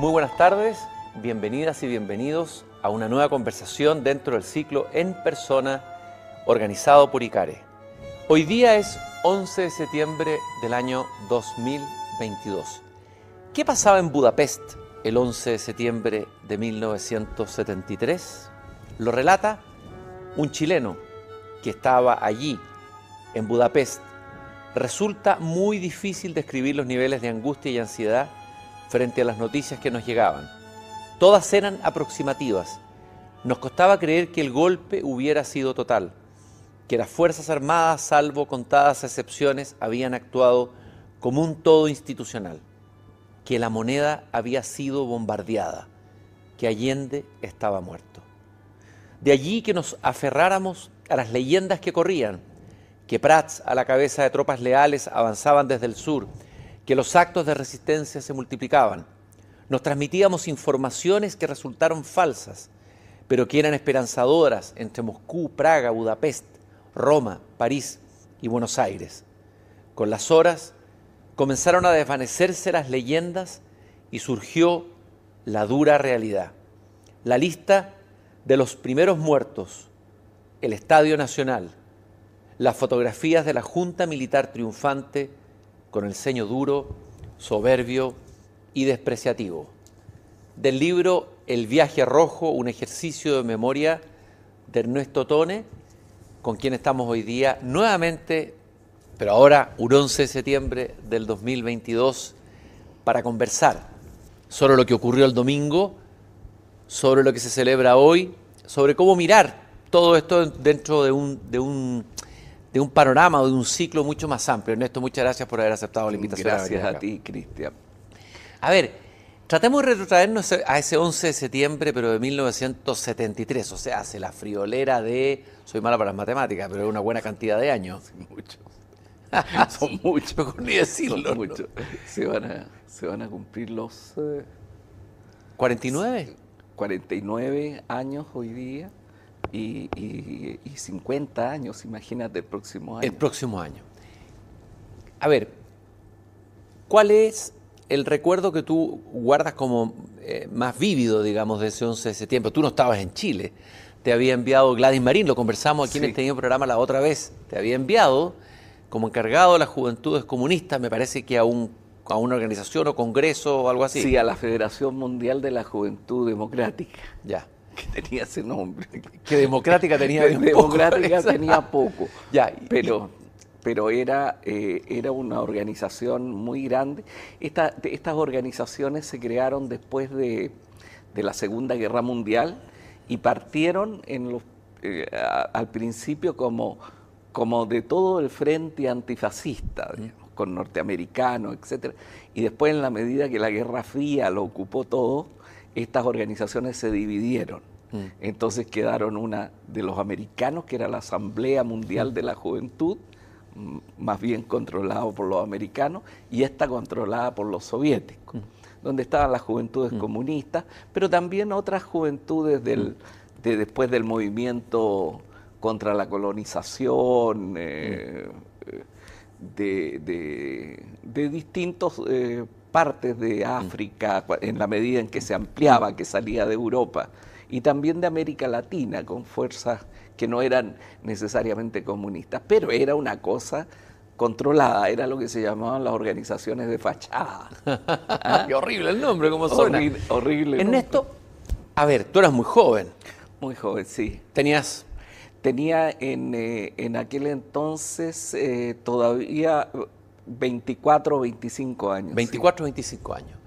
Muy buenas tardes, bienvenidas y bienvenidos a una nueva conversación dentro del ciclo En Persona organizado por ICARE. Hoy día es 11 de septiembre del año 2022. ¿Qué pasaba en Budapest el 11 de septiembre de 1973? Lo relata un chileno que estaba allí, en Budapest. Resulta muy difícil describir los niveles de angustia y ansiedad frente a las noticias que nos llegaban. Todas eran aproximativas. Nos costaba creer que el golpe hubiera sido total, que las Fuerzas Armadas, salvo contadas excepciones, habían actuado como un todo institucional, que la moneda había sido bombardeada, que Allende estaba muerto. De allí que nos aferráramos a las leyendas que corrían, que Prats, a la cabeza de tropas leales, avanzaban desde el sur, que los actos de resistencia se multiplicaban. Nos transmitíamos informaciones que resultaron falsas, pero que eran esperanzadoras entre Moscú, Praga, Budapest, Roma, París y Buenos Aires. Con las horas comenzaron a desvanecerse las leyendas y surgió la dura realidad. La lista de los primeros muertos, el Estadio Nacional, las fotografías de la Junta Militar triunfante con el ceño duro, soberbio y despreciativo. Del libro El viaje rojo, un ejercicio de memoria de Ernesto Tone, con quien estamos hoy día nuevamente, pero ahora un 11 de septiembre del 2022, para conversar sobre lo que ocurrió el domingo, sobre lo que se celebra hoy, sobre cómo mirar todo esto dentro de un, de un de un panorama o de un ciclo mucho más amplio. Ernesto, muchas gracias por haber aceptado la invitación. Gracias a, ti, Cristian. A ver, tratemos de retrotraernos a ese 11 de septiembre, pero de 1973, o sea, hace la friolera de, soy mala para las matemáticas, pero es una buena cantidad de años. Muchos. Son muchos. Ni decirlo. Son muchos. Se, van a, se van a cumplir los... Eh, ¿49? 49 años hoy día y, 50 años, imagínate el próximo año. El próximo año. A ver, ¿cuál es el recuerdo que tú guardas como eh, más vívido, digamos, de ese 11 de septiembre? Tú no estabas en Chile, te había enviado Gladys Marín, lo conversamos aquí en este programa la otra vez, te había enviado como encargado de las juventudes comunistas, me parece que a, un, a una organización o congreso o algo así. Sí, a la Federación Mundial de la Juventud Democrática. Ya que tenía ese nombre. Que democrática tenía Democrática tenía poco. Ya, pero, pero era, eh, era una organización muy grande. Esta, estas organizaciones se crearon después de, la Segunda Guerra Mundial y partieron en los, eh, al principio como, como de todo el frente antifascista, con norteamericanos, etc. Y después, en la medida que la Guerra Fría lo ocupó todo, estas organizaciones se dividieron. Mm. Entonces quedaron una de los americanos, que era la Asamblea Mundial de la Juventud, más bien controlado por los americanos, y esta controlada por los soviéticos, mm. donde estaban las juventudes mm. comunistas, pero también otras juventudes del, de, después del movimiento contra la colonización, eh, de, de, distintos eh, partes de África, en la medida en que se ampliaba, que salía de Europa y también de América Latina, con fuerzas que no eran necesariamente comunistas, pero era una cosa controlada, era lo que se llamaban las organizaciones de fachada. Qué horrible el nombre, como suena. Horrible. horrible Ernesto, a ver, tú eras muy joven. Muy joven, sí. ¿Tenías? Tenía en, eh, en aquel entonces eh, todavía 24 o 25 años. 24 o 25 años.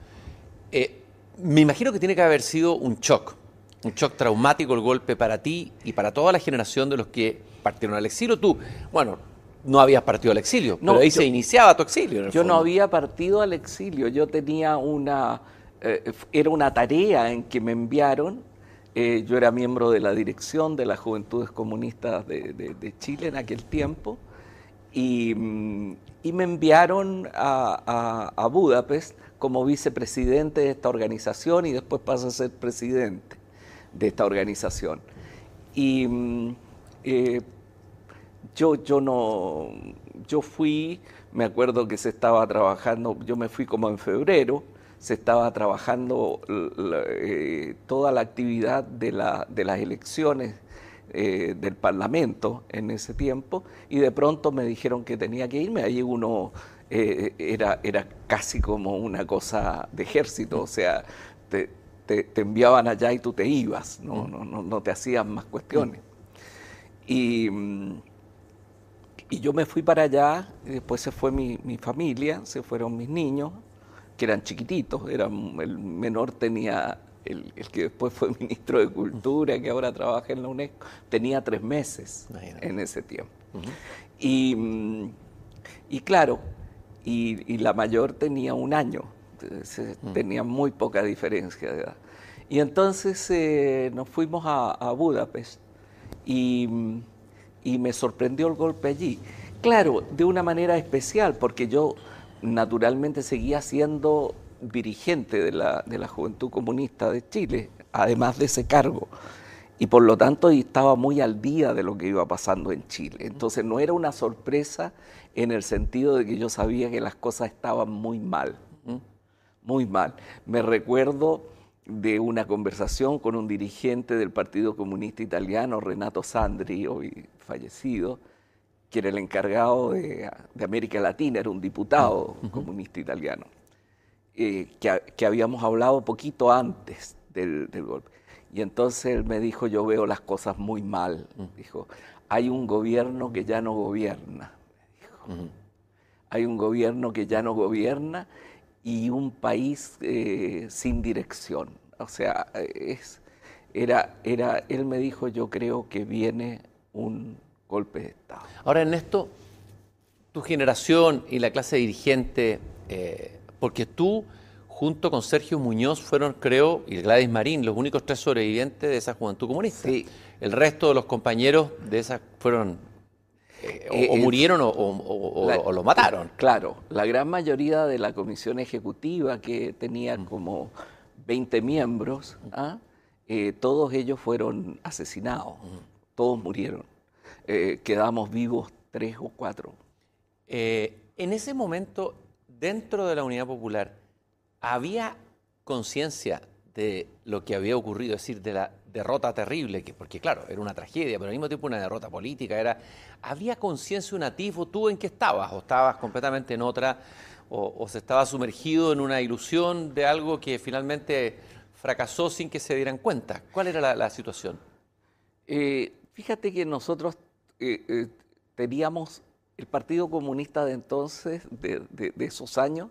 Eh, me imagino que tiene que haber sido un shock un shock traumático el golpe para ti y para toda la generación de los que partieron al exilio. Tú, bueno, no habías partido al exilio, no, pero ahí se iniciaba tu exilio. yo no había partido al exilio, yo tenía una, eh, era una tarea en que me enviaron, eh, yo era miembro de la dirección de las Juventudes Comunistas de, Chile en aquel tiempo, y, mm, me enviaron a, a Budapest como vicepresidente de esta organización y después pasé a ser presidente de esta organización. Y mm, eh, yo, yo no, yo fui, me acuerdo que se estaba trabajando, yo me fui como en febrero, se estaba trabajando eh, toda la actividad de, la, de las elecciones eh, del Parlamento en ese tiempo y de pronto me dijeron que tenía que irme. Ahí uno era, era casi como una cosa de ejército, o sea, te, enviaban allá y tú te ibas, no, no, no, te hacían más cuestiones. Y, y, yo me fui para allá, y después se fue mi, mi familia, se fueron mis niños, que eran chiquititos, eran, el menor tenía, el, que después fue ministro de Cultura, que ahora trabaja en la UNESCO, tenía tres meses en ese tiempo. y, y, claro, y, la mayor tenía un año, tenía muy poca diferencia de edad. Y entonces eh, nos fuimos a, a Budapest y, y me sorprendió el golpe allí. Claro, de una manera especial, porque yo naturalmente seguía siendo dirigente de la, de la Juventud Comunista de Chile, además de ese cargo. Y por lo tanto estaba muy al día de lo que iba pasando en Chile. Entonces no era una sorpresa en el sentido de que yo sabía que las cosas estaban muy mal, muy mal. Me recuerdo de una conversación con un dirigente del Partido Comunista Italiano, Renato Sandri, hoy fallecido, que era el encargado de, América Latina, era un diputado comunista italiano, eh, que, habíamos hablado poquito antes del, golpe. Y entonces él me dijo, yo veo las cosas muy mal. Dijo, hay un gobierno que ya no gobierna. Hay un gobierno que ya no gobierna y un país eh, sin dirección. O sea, es, era, era, él me dijo, yo creo que viene un golpe de Estado. Ahora, Ernesto, tu generación y la clase dirigente, eh, porque tú, junto con Sergio Muñoz, fueron, creo, y Gladys Marín, los únicos tres sobrevivientes de esa juventud comunista. Sí. El resto de los compañeros de esa fueron eh, o, eh, murieron o, o, lo mataron. Claro, la gran mayoría de la comisión ejecutiva, que tenía mm. como 20 miembros, ¿ah? todos ellos fueron asesinados, mm. todos murieron. Eh, quedamos vivos tres o cuatro. Eh, en ese momento, dentro de la Unidad Popular, ¿había conciencia de lo que había ocurrido, es decir, de la derrota terrible, que, porque claro, era una tragedia, pero al mismo tiempo una derrota política, era, ¿había conciencia, un atisbo? ¿Tú en qué estabas? ¿O estabas completamente en otra? ¿O, se estaba sumergido en una ilusión de algo que finalmente fracasó sin que se dieran cuenta? ¿Cuál era la, situación? Eh, fíjate que nosotros eh, eh, teníamos el Partido Comunista de entonces, de, esos años,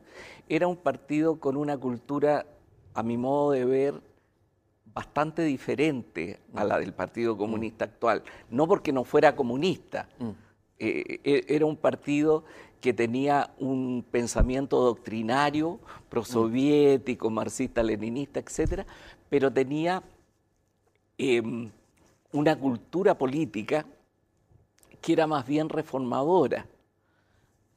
era un partido con una cultura, a mi modo de ver, bastante diferente a la del Partido Comunista actual. No porque no fuera comunista, mm. eh, e, era un partido que tenía un pensamiento doctrinario, prosoviético, marxista-leninista, etc., pero tenía em, una cultura política que era más bien reformadora.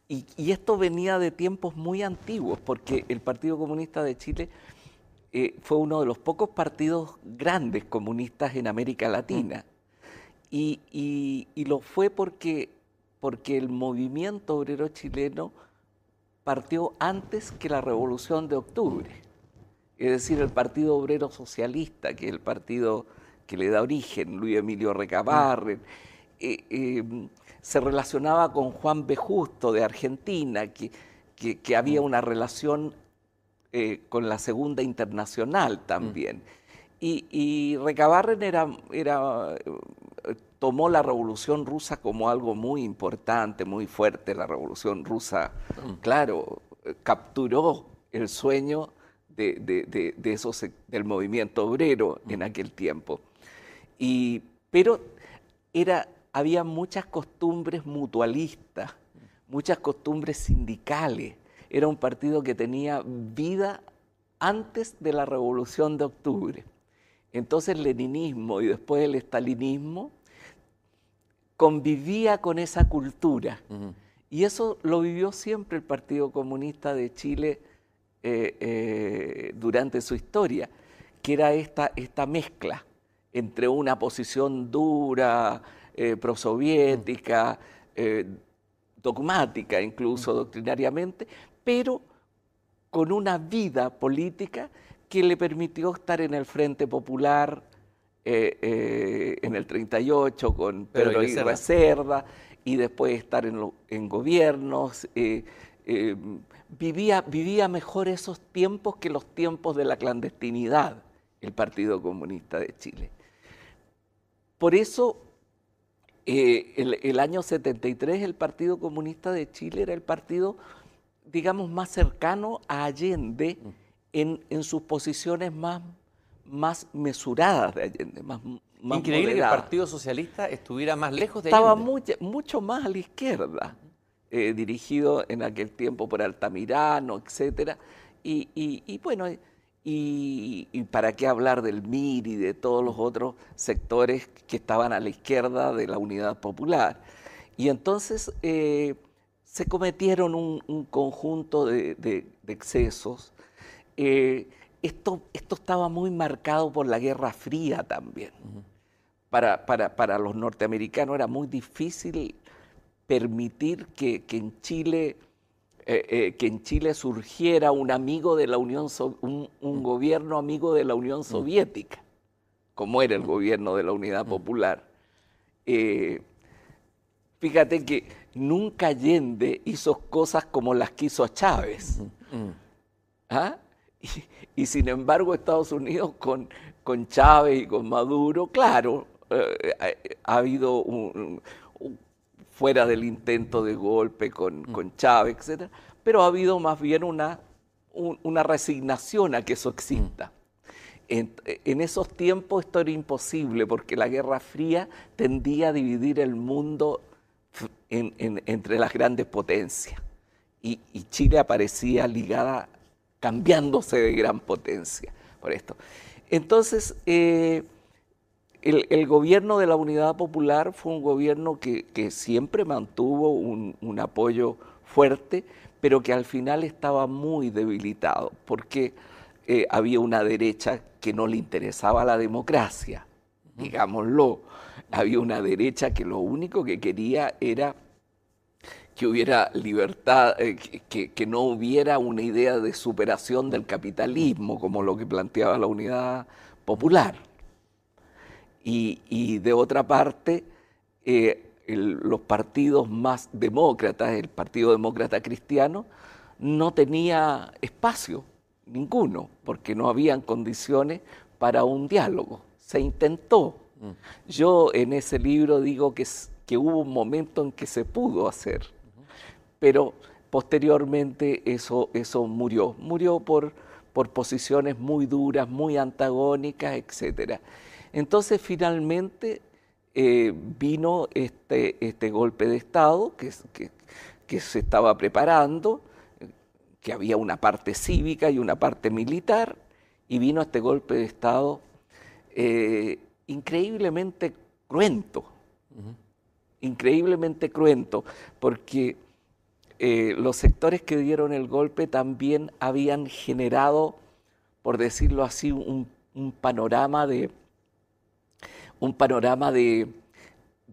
Y, esto venía de tiempos muy antiguos, porque el Partido Comunista de Chile eh, fue uno de los pocos partidos grandes comunistas en América Latina. Y, lo fue porque, porque el movimiento obrero chileno partió antes que la Revolución de Octubre. Es decir, el Partido Obrero Socialista, que es el partido que le da origen, Luis Emilio Recabarren, eh, em, se relacionaba con Juan B. Justo de Argentina, que, que, había una relación eh, con la Segunda Internacional también. Y, y Recabarren era, era, tomó la Revolución Rusa como algo muy importante, muy fuerte. La Revolución Rusa, claro, capturó el sueño de, de, de, esos, del movimiento obrero en aquel tiempo. Y, pero era había muchas costumbres mutualistas, muchas costumbres sindicales. Era un partido que tenía vida antes de la Revolución de Octubre. Entonces el leninismo y después el estalinismo convivía con esa cultura. Y eso lo vivió siempre el Partido Comunista de Chile eh, eh, durante su historia, que era esta, esta mezcla entre una posición dura, eh, prosoviética, dogmática incluso doctrinariamente, pero con una vida política que le permitió estar en el Frente Popular eh, eh, en el 38 con Pedro Aguirre Cerda y después estar en, en gobiernos. Eh, vivía, vivía mejor esos tiempos que los tiempos de la clandestinidad, el Partido Comunista de Chile. Por eso, el, el año 73, el Partido Comunista de Chile era el partido, digamos, más cercano a Allende mm. en, en sus posiciones más más mesuradas de Allende, más, Increíble que el Partido Socialista estuviera más lejos de Estaba mucho, mucho más a la izquierda, eh, dirigido en aquel tiempo por Altamirano, etc. Y, y, bueno, y, para qué hablar del MIR y de todos los otros sectores que estaban a la izquierda de la Unidad Popular. Y entonces eh, se cometieron un, conjunto de, excesos. Eh, esto, esto estaba muy marcado por la Guerra Fría también. para, para, los norteamericanos era muy difícil permitir que, en Chile eh, eh, que en Chile surgiera un amigo de la Unión un, gobierno amigo de la Unión Soviética, como era el gobierno de la Unidad Popular. Eh, fíjate que nunca Allende hizo cosas como las que hizo Chávez. ¿Ah? Y, sin embargo Estados Unidos con, con Chávez y con Maduro, claro, eh, ha habido un, fuera del intento de golpe con, mm. con Chávez, etc., pero ha habido más bien una, una resignación a que eso exista. En, en, esos tiempos esto era imposible porque la Guerra Fría tendía a dividir el mundo entre las grandes potencias y, Chile aparecía ligada cambiándose de gran potencia por esto. Entonces, eh, el, gobierno de la Unidad Popular fue un gobierno que, siempre mantuvo un, apoyo fuerte, pero que al final estaba muy debilitado, porque eh, había una derecha que no le interesaba la democracia, digámoslo. Había una derecha que lo único que quería era que hubiera libertad, eh, que, no hubiera una idea de superación del capitalismo, como lo que planteaba la unidad popular. Y, de otra parte, eh, los partidos más demócratas, el Partido Demócrata Cristiano, no tenía espacio, ninguno, porque no habían condiciones para un diálogo. Se intentó. Yo en ese libro digo que, que hubo un momento en que se pudo hacer pero posteriormente eso, eso murió. Murió por, por posiciones muy duras, muy antagónicas, etc. Entonces finalmente eh, vino este, este golpe de Estado que, que, se estaba preparando, que había una parte cívica y una parte militar, y vino este golpe de Estado eh, increíblemente cruento, increíblemente cruento, porque eh, los sectores que dieron el golpe también habían generado, por decirlo así, un, panorama de un panorama de,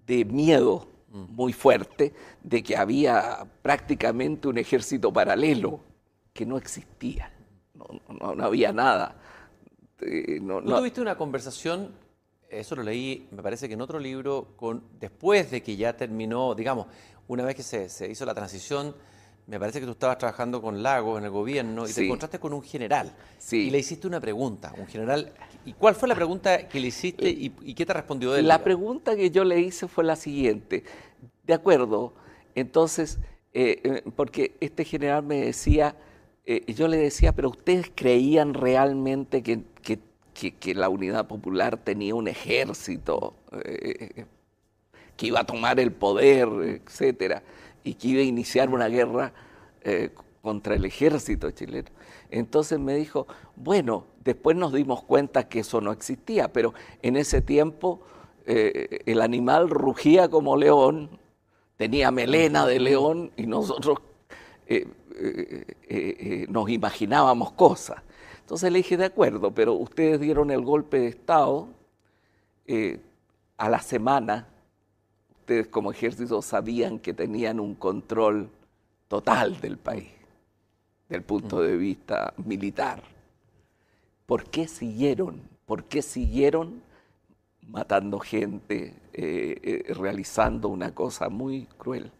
miedo mm. muy fuerte de que había prácticamente un ejército paralelo que no existía, no, había nada. Eh, ¿Tú tuviste una conversación, eso lo leí, me parece que en otro libro, con, después de que ya terminó, digamos, una vez que se, hizo la transición, me parece que tú estabas trabajando con Lagos en el gobierno y te encontraste con un general. Y le hiciste una pregunta, un general. ¿Y cuál fue la pregunta que le hiciste y, qué te respondió él? La pregunta que yo le hice fue la siguiente. De acuerdo, entonces, eh, eh, porque este general me decía, eh, yo le decía, pero ustedes creían realmente que, que la Unidad Popular tenía un ejército que iba a tomar el poder, etcétera, y que iba a iniciar una guerra eh, contra el ejército chileno. Entonces me dijo, bueno, después nos dimos cuenta que eso no existía, pero en ese tiempo eh, el animal rugía como león, tenía melena de león y nosotros eh, nos imaginábamos cosas. Entonces le dije, de acuerdo, pero ustedes dieron el golpe de Estado a la semana ustedes como ejército sabían que tenían un control total del país. del punto de vista militar. ¿Por qué siguieron? ¿Por qué siguieron matando gente, eh, eh, realizando una cosa muy cruel?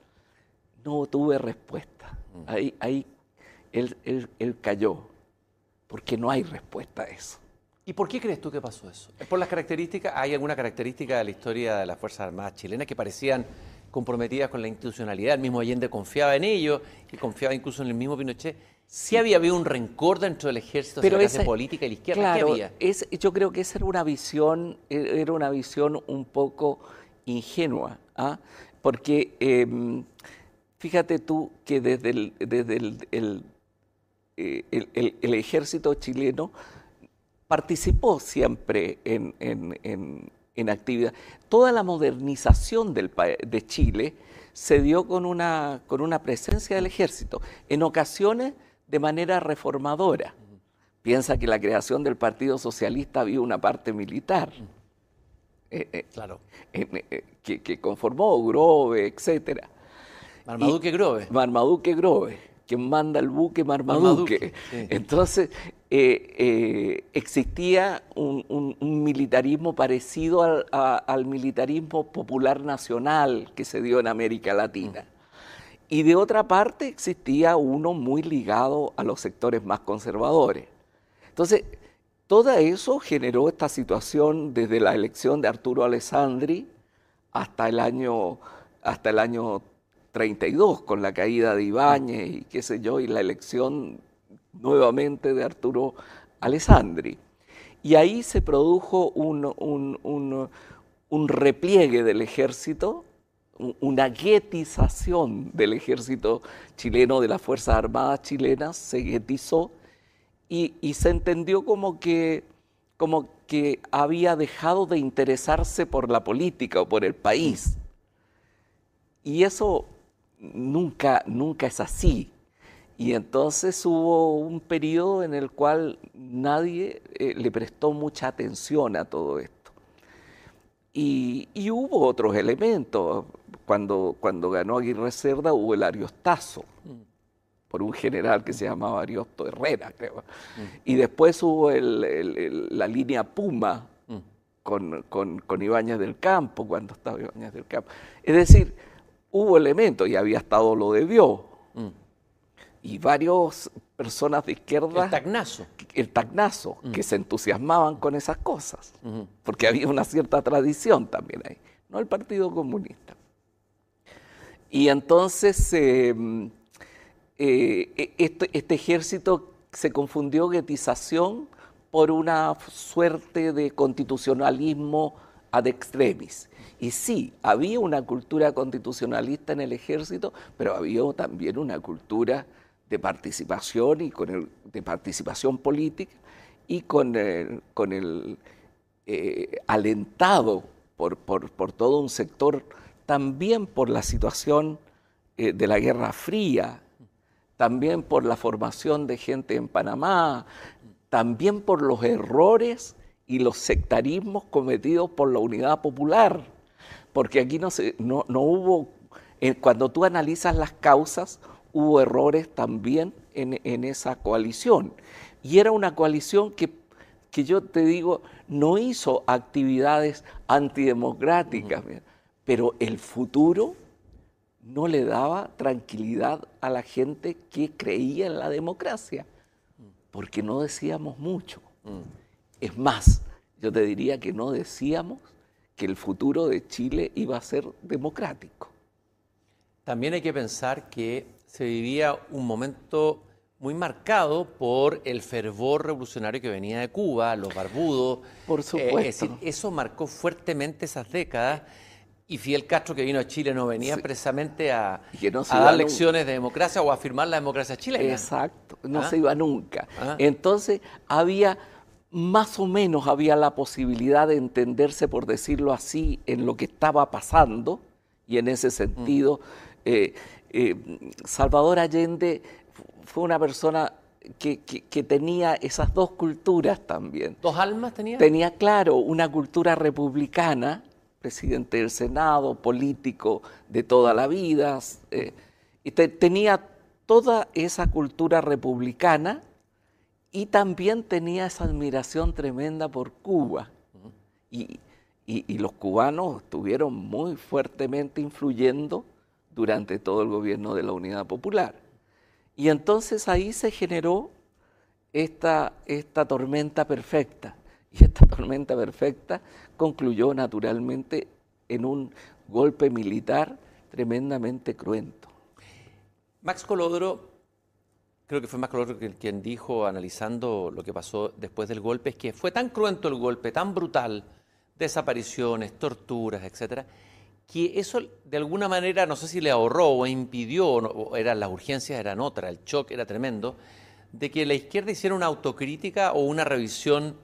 No tuve respuesta. Mm. Ahí, ahí él, él cayó, porque no hay respuesta a eso. ¿Y por qué crees tú que pasó eso? ¿Por las características? ¿Hay alguna característica de la historia de las Fuerzas Armadas chilenas que parecían comprometidas con la institucionalidad? El mismo Allende confiaba en ello y confiaba incluso en el mismo Pinochet. Sí, había habido un rencor dentro del ejército Pero hacia la política y la izquierda. Claro, ¿Qué había? Es, yo creo que esa era una visión, e, era una visión un poco ingenua, ¿ah? porque em, fíjate tú que desde el, desde el, eh, el ejército chileno participó siempre en, actividad. Toda la modernización del, de Chile se dio con una, con una presencia del ejército, en ocasiones de manera reformadora. Piensa que la creación del Partido Socialista había una parte militar. Eh, eh, claro. que, conformó Grove, etc. Marmaduke Grove. Marmaduke Grove quien manda el buque Marmaduke. Entonces, eh, eh, existía un, militarismo parecido al, militarismo popular nacional que se dio en América Latina. Y de otra parte existía uno muy ligado a los sectores más conservadores. Entonces, todo eso generó esta situación desde la elección de Arturo Alessandri hasta el año, hasta el año 32 con la caída de Ibáñez y qué sé yo, y la elección nuevamente de Arturo Alessandri. Y ahí se produjo un, repliegue del ejército, una guetización del ejército chileno, de las Fuerzas Armadas chilenas, se guetizó y, se entendió como que, como que había dejado de interesarse por la política o por el país. Y eso nunca, nunca es así. Y entonces hubo un periodo en el cual nadie eh, le prestó mucha atención a todo esto. Y, hubo otros elementos. Cuando, cuando ganó Aguirre Cerda hubo el ariostazo, por un general que se llamaba Ariosto Herrera, creo. Y después hubo la línea Puma con, con, con Ibáñez del Campo, cuando estaba Ibáñez del Campo. Es decir, hubo elementos y había estado lo debió. Mm. Y varias personas de izquierda. El tagnazo. El tagnazo, mm. que se entusiasmaban con esas cosas. Porque había una cierta tradición también ahí. No el Partido Comunista. Y entonces em, eh, e, este, este, ejército se confundió guetización por una suerte de constitucionalismo ad extremis. Y sí, había una cultura constitucionalista en el ejército, pero había también una cultura de participación y con el, de participación política y con el, con el eh, alentado por, todo un sector, también por la situación eh, de la Guerra Fría, también por la formación de gente en Panamá, también por los errores y los sectarismos cometidos por la Unidad Popular porque aquí no, se, no, hubo, eh, cuando tú analizas las causas, hubo errores también en, esa coalición. Y era una coalición que, que, yo te digo, no hizo actividades antidemocráticas, pero el futuro no le daba tranquilidad a la gente que creía en la democracia, porque no decíamos mucho. Mm. Es más, yo te diría que no decíamos que el futuro de Chile iba a ser democrático. También hay que pensar que se vivía un momento muy marcado por el fervor revolucionario que venía de Cuba, los barbudos. Por eh, supuesto. es decir, eso marcó fuertemente esas décadas. Y Fidel Castro, que vino a Chile, no venía precisamente a, dar lecciones de democracia o a afirmar la democracia chilena. Exacto, no ¿Ah? se iba nunca. ¿Ah? Entonces había más o menos había la posibilidad de entenderse, por decirlo así, en lo que estaba pasando, y en ese sentido, mm. eh, eh, Salvador Allende fue una persona que, tenía esas dos culturas también. ¿Dos almas tenía? Tenía, claro, una cultura republicana, presidente del Senado, político de toda la vida, eh, y tenía toda esa cultura republicana y también tenía esa admiración tremenda por Cuba. Y, los cubanos estuvieron muy fuertemente influyendo durante todo el gobierno de la Unidad Popular. Y entonces ahí se generó esta, esta tormenta perfecta. Y esta tormenta perfecta concluyó naturalmente en un golpe militar tremendamente cruento. Max Colodro, creo que fue Max Colodro quien dijo, analizando lo que pasó después del golpe, es que fue tan cruento el golpe, tan brutal, desapariciones, torturas, etcétera, que eso de alguna manera, no sé si le ahorró o impidió, o eran las urgencias eran otras, el shock era tremendo, de que la izquierda hiciera una autocrítica o una revisión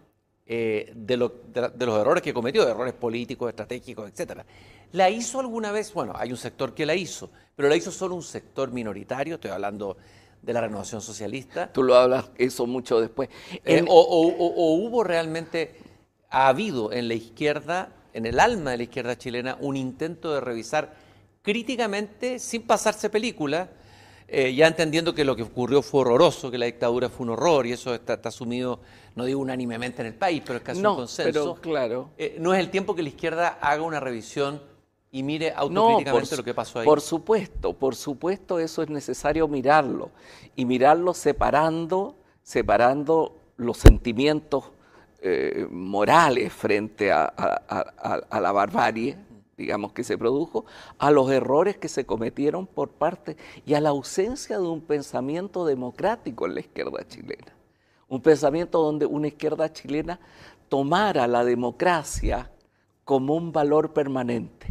eh, de, los errores que cometió, errores políticos, estratégicos, etcétera. ¿La hizo alguna vez? Bueno, hay un sector que la hizo, pero la hizo solo un sector minoritario, estoy hablando de la renovación socialista. Tú lo hablas eso mucho después. Eh, o, hubo realmente, ha habido en la izquierda, en el alma de la izquierda chilena, un intento de revisar críticamente, sin pasarse película, eh, ya entendiendo que lo que ocurrió fue horroroso, que la dictadura fue un horror y eso está, asumido, no digo unánimemente en el país, pero es casi un consenso. Pero, claro. Eh, no es el tiempo que la izquierda haga una revisión y mire autocríticamente lo que pasó ahí. Por supuesto, por supuesto eso es necesario mirarlo y mirarlo separando, separando los sentimientos eh, morales frente a, a, la barbarie, digamos, que se produjo, a los errores que se cometieron por parte y a la ausencia de un pensamiento democrático en la izquierda chilena. Un pensamiento donde una izquierda chilena tomara la democracia como un valor permanente.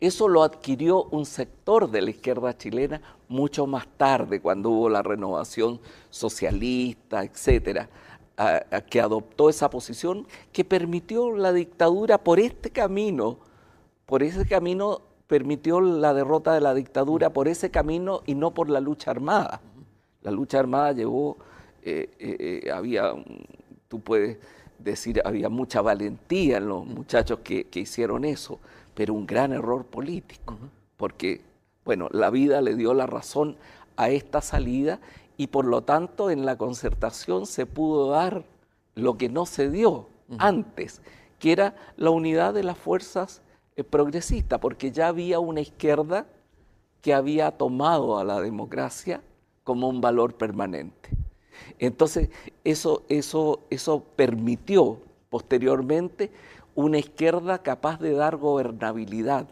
Eso lo adquirió un sector de la izquierda chilena mucho más tarde, cuando hubo la renovación socialista, etcétera, que adoptó esa posición que permitió la dictadura por este camino por ese camino permitió la derrota de la dictadura, por ese camino y no por la lucha armada. La lucha armada llevó, eh, eh, eh, había, tú puedes decir, había mucha valentía en los muchachos que, hicieron eso, pero un gran error político, porque, bueno, la vida le dio la razón a esta salida y por lo tanto en la concertación se pudo dar lo que no se dio antes, que era la unidad de las fuerzas eh, progresista, porque ya había una izquierda que había tomado a la democracia como un valor permanente. Entonces, eso, eso, eso permitió posteriormente una izquierda capaz de dar gobernabilidad,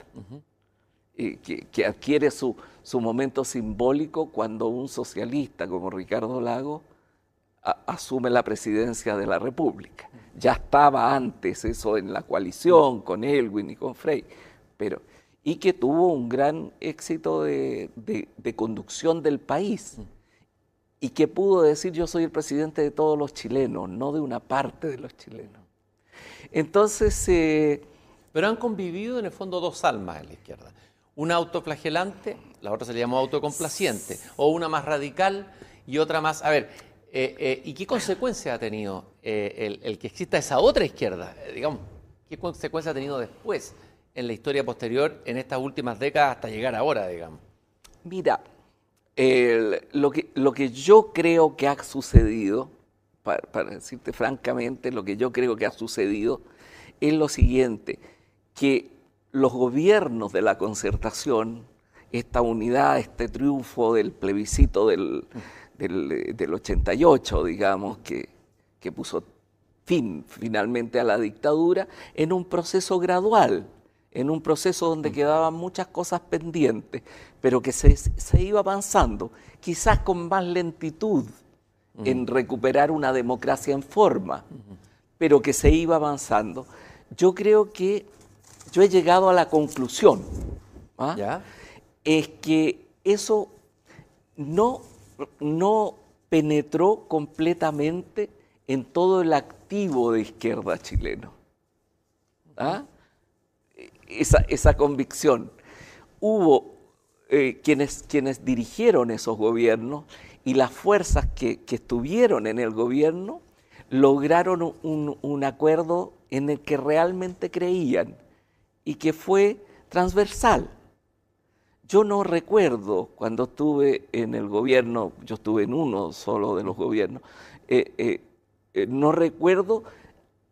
eh, que, adquiere su, su, momento simbólico cuando un socialista como Ricardo Lago asume la presidencia de la República. Ya estaba antes eso en la coalición con Elwin y con Frey, pero y que tuvo un gran éxito de, conducción del país y que pudo decir yo soy el presidente de todos los chilenos, no de una parte de los chilenos. Entonces... Eh, pero han convivido en el fondo dos almas en la izquierda. Una autoflagelante, la otra se le llamó autocomplaciente, o una más radical y otra más... A ver, eh, eh, ¿Y qué consecuencia ha tenido el, que exista esa otra izquierda? digamos, ¿qué consecuencia ha tenido después en la historia posterior, en estas últimas décadas, hasta llegar ahora, digamos? Mira, lo, que, lo que yo creo que ha sucedido, para, decirte francamente, lo que yo creo que ha sucedido es lo siguiente, que los gobiernos de la concertación, esta unidad, este triunfo del plebiscito del, del, 88, digamos, que, que puso fin finalmente a la dictadura, en un proceso gradual, en un proceso donde quedaban muchas cosas pendientes, pero que se, se iba avanzando, quizás con más lentitud en recuperar una democracia en forma, pero que se iba avanzando. Yo creo que yo he llegado a la conclusión, ¿ah? es que eso no no penetró completamente en todo el activo de izquierda chileno. ¿Ah? Esa, convicción. Hubo eh, quienes, quienes dirigieron esos gobiernos y las fuerzas que, estuvieron en el gobierno lograron un, un, acuerdo en el que realmente creían y que fue transversal. yo no recuerdo cuando estuve en el gobierno, yo estuve en uno solo de los gobiernos, eh, eh, no recuerdo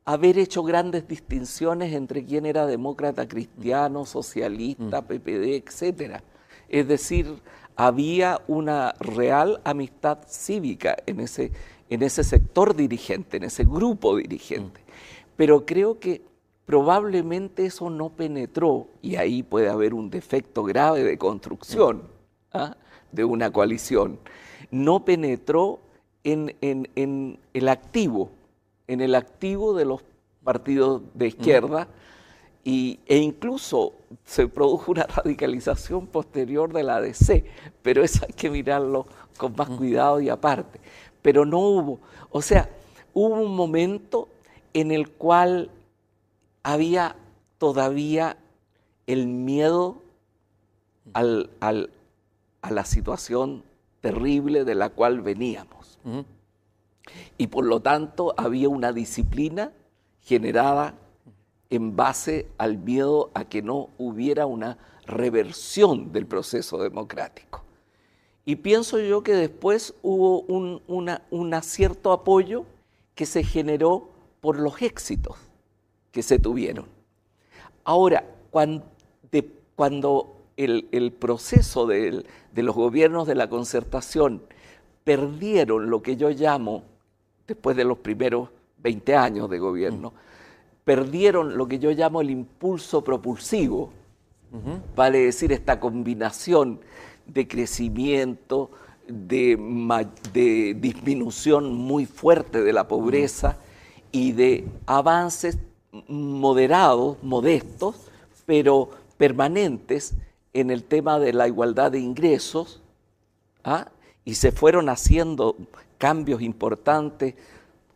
haber hecho grandes distinciones entre quién era demócrata, cristiano, socialista, mm. PPD, etc. Es decir, había una real amistad cívica en ese, en ese sector dirigente, en ese grupo dirigente. Mm. Pero creo que probablemente eso no penetró, y ahí puede haber un defecto grave de construcción ¿ah? de una coalición, no penetró en, el activo, en el activo de los partidos de izquierda, y, e incluso se produjo una radicalización posterior de la DC, pero eso hay que mirarlo con más cuidado y aparte. Pero no hubo, o sea, hubo un momento en el cual había todavía el miedo al, a la situación terrible de la cual veníamos. Y por lo tanto había una disciplina generada en base al miedo a que no hubiera una reversión del proceso democrático. Y pienso yo que después hubo un, un cierto apoyo que se generó por los éxitos que se tuvieron. Ahora, cuando, cuando el, proceso de, los gobiernos de la concertación perdieron lo que yo llamo, después de los primeros 20 años de gobierno, perdieron lo que yo llamo el impulso propulsivo, vale decir, esta combinación de crecimiento, de, de, disminución muy fuerte de la pobreza y de avances moderados, modestos, pero permanentes en el tema de la igualdad de ingresos, ¿ah? y se fueron haciendo cambios importantes,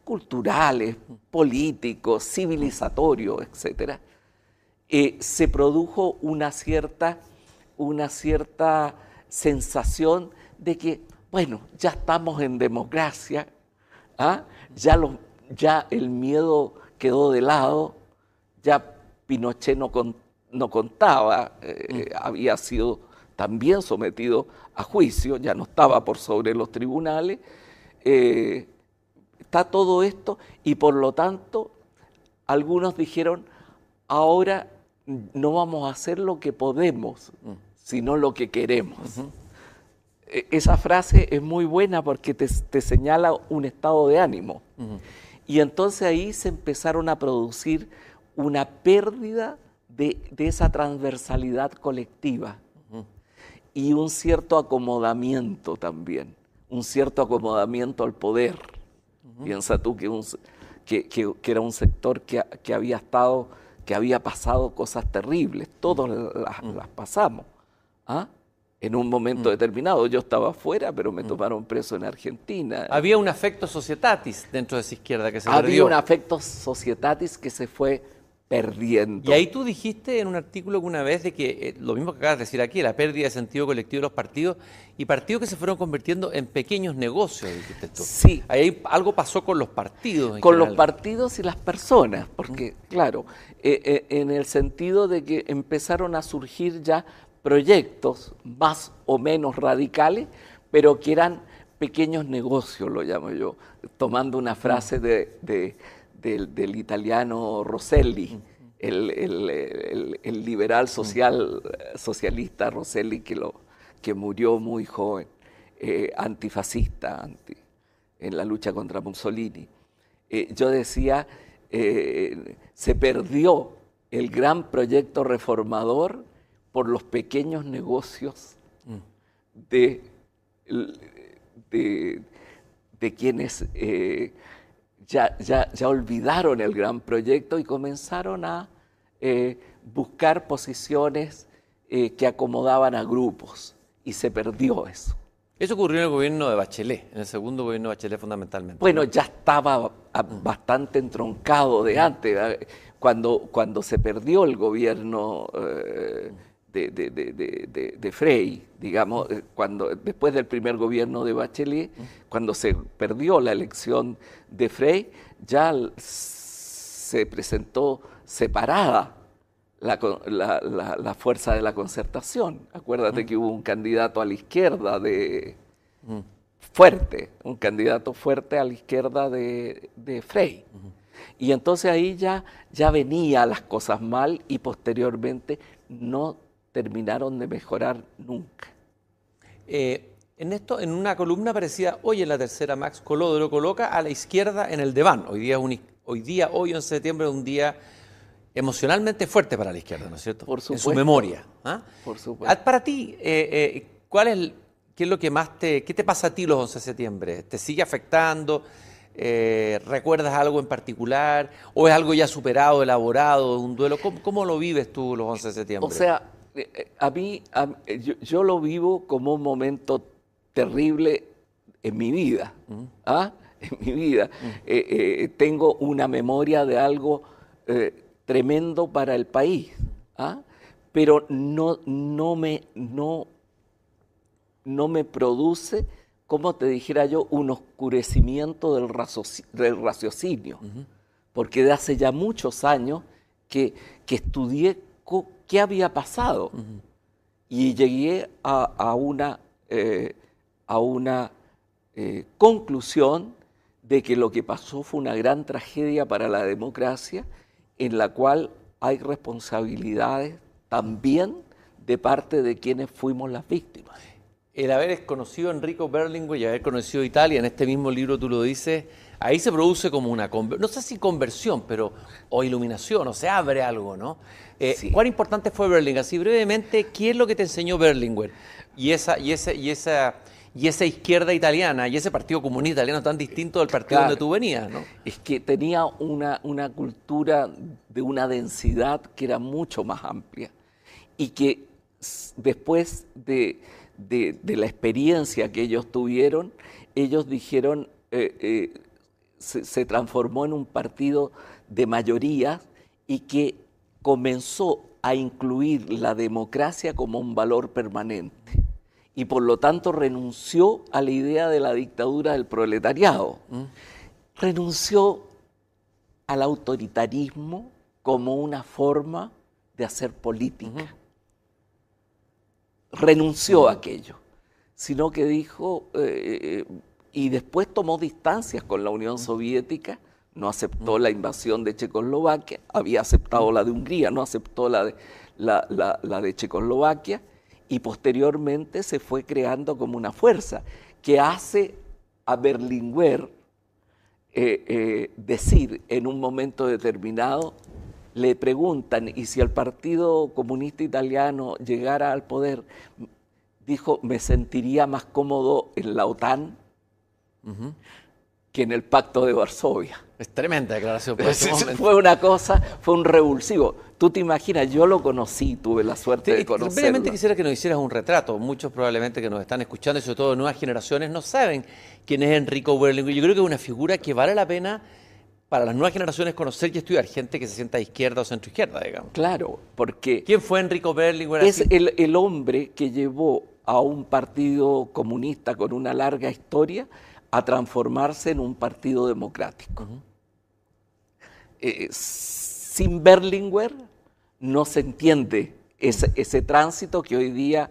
culturales, políticos, civilizatorios, etc., eh, se produjo una cierta, una cierta sensación de que, bueno, ya estamos en democracia, ¿ah? ya, los, ya el miedo quedó de lado, ya Pinochet no, no contaba, eh, mm. había sido también sometido a juicio, ya no estaba por sobre los tribunales, eh, está todo esto y por lo tanto algunos dijeron, ahora no vamos a hacer lo que podemos, sino lo que queremos. E, esa frase es muy buena porque te, señala un estado de ánimo. Y entonces ahí se empezaron a producir una pérdida de, esa transversalidad colectiva y un cierto acomodamiento también, un cierto acomodamiento al poder. Piensa tú que, que, era un sector que, había estado, que había pasado cosas terribles, todos las, las pasamos. ¿ah? en un momento determinado. Yo estaba afuera, pero me tomaron preso en Argentina. Había un afecto societatis dentro de esa izquierda que se Había perdió. un afecto societatis que se fue perdiendo. Y ahí tú dijiste en un artículo una vez de que eh, lo mismo que acabas de decir aquí, la pérdida de sentido colectivo de los partidos y partidos que se fueron convirtiendo en pequeños negocios, dijiste tú. Sí. Ahí algo pasó con los partidos. con los partidos y las personas, porque, claro, eh, eh, en el sentido de que empezaron a surgir ya proyectos más o menos radicales, pero que eran pequeños negocios, lo llamo yo, tomando una frase de, del, italiano Rosselli, el, liberal social, socialista Rosselli que, lo, que murió muy joven, eh, antifascista anti, en la lucha contra Mussolini. Eh, yo decía, eh, se perdió el gran proyecto reformador por los pequeños negocios de, de, quienes eh, ya, ya, ya, olvidaron el gran proyecto y comenzaron a eh, buscar posiciones eh, que acomodaban a grupos y se perdió eso. Eso ocurrió en el gobierno de Bachelet, en el segundo gobierno de Bachelet fundamentalmente. Bueno, ya estaba bastante entroncado de antes, cuando, cuando se perdió el gobierno de, Frey, digamos, eh, cuando, después del primer gobierno de Bachelet, cuando se perdió la elección de Frey, ya se presentó separada la, fuerza de la concertación. Acuérdate que hubo un candidato a la izquierda de fuerte, un candidato fuerte a la izquierda de, Frey. Y entonces ahí ya, ya venían las cosas mal y posteriormente no terminaron de mejorar nunca. Eh, en esto, en una columna parecía, hoy en la tercera, Max Colodro lo coloca a la izquierda en el diván. Hoy día, hoy día, hoy en septiembre, es un día emocionalmente fuerte para la izquierda, ¿no es cierto? Por supuesto. En su memoria. ¿ah? Por supuesto. Ah, para ti, eh, eh, ¿cuál es qué es lo que más te, qué te pasa a ti los 11 de septiembre? ¿Te sigue afectando? Eh, ¿Recuerdas algo en particular? ¿O es algo ya superado, elaborado, un duelo? ¿Cómo, lo vives tú los 11 de septiembre? O sea, a mí, yo, lo vivo como un momento terrible en mi vida. ¿ah? En mi vida. tengo una memoria de algo tremendo para el país, ¿ah? pero no, no, me, no, no me produce, como te dijera yo, un oscurecimiento del, raciocinio, porque de hace ya muchos años que, estudié qué había pasado y llegué a, una, eh, a una eh, conclusión de que lo que pasó fue una gran tragedia para la democracia en la cual hay responsabilidades también de parte de quienes fuimos las víctimas. El haber conocido a Enrico Berlinguer y haber conocido Italia, en este mismo libro tú lo dices, ahí se produce como una, no sé si conversión, pero o iluminación, o se abre algo, ¿no? Eh, ¿Cuán importante fue Berlinguer? Así brevemente, ¿qué es lo que te enseñó Berlinguer? Y esa, y esa, y esa y esa izquierda italiana y ese partido comunista italiano tan distinto del partido donde tú venías, ¿no? Es que tenía una, una cultura de una densidad que era mucho más amplia y que después de, la experiencia que ellos tuvieron, ellos dijeron, eh, eh, se, se transformó en un partido de mayoría y que comenzó a incluir la democracia como un valor permanente y por lo tanto renunció a la idea de la dictadura del proletariado. Mm. Renunció al autoritarismo como una forma de hacer política. Renunció a aquello, sino que dijo, eh, y después tomó distancias con la Unión Soviética, no aceptó la invasión de Checoslovaquia, había aceptado la de Hungría, no aceptó la de, la de Checoslovaquia, y posteriormente se fue creando como una fuerza que hace a Berlinguer eh, eh, decir en un momento determinado, le preguntan, ¿y si el Partido Comunista Italiano llegara al poder? Dijo, me sentiría más cómodo en la OTAN que en el Pacto de Varsovia. Es tremenda declaración. fue una cosa, fue un revulsivo. Tú te imaginas, yo lo conocí, tuve la suerte de conocerlo. Simplemente quisiera que nos hicieras un retrato. Muchos probablemente que nos están escuchando, y sobre todo nuevas generaciones, no saben quién es Enrico Berlinguer. Yo creo que es una figura que vale la pena para las nuevas generaciones conocer y estudiar gente que se sienta izquierda o centro izquierda, digamos. Claro, porque... ¿Quién fue Enrico Berlinguer? Es el, el hombre que llevó a un partido comunista con una larga historia a transformarse en un partido democrático. Eh, sin Berlinguer no se entiende ese, tránsito que hoy día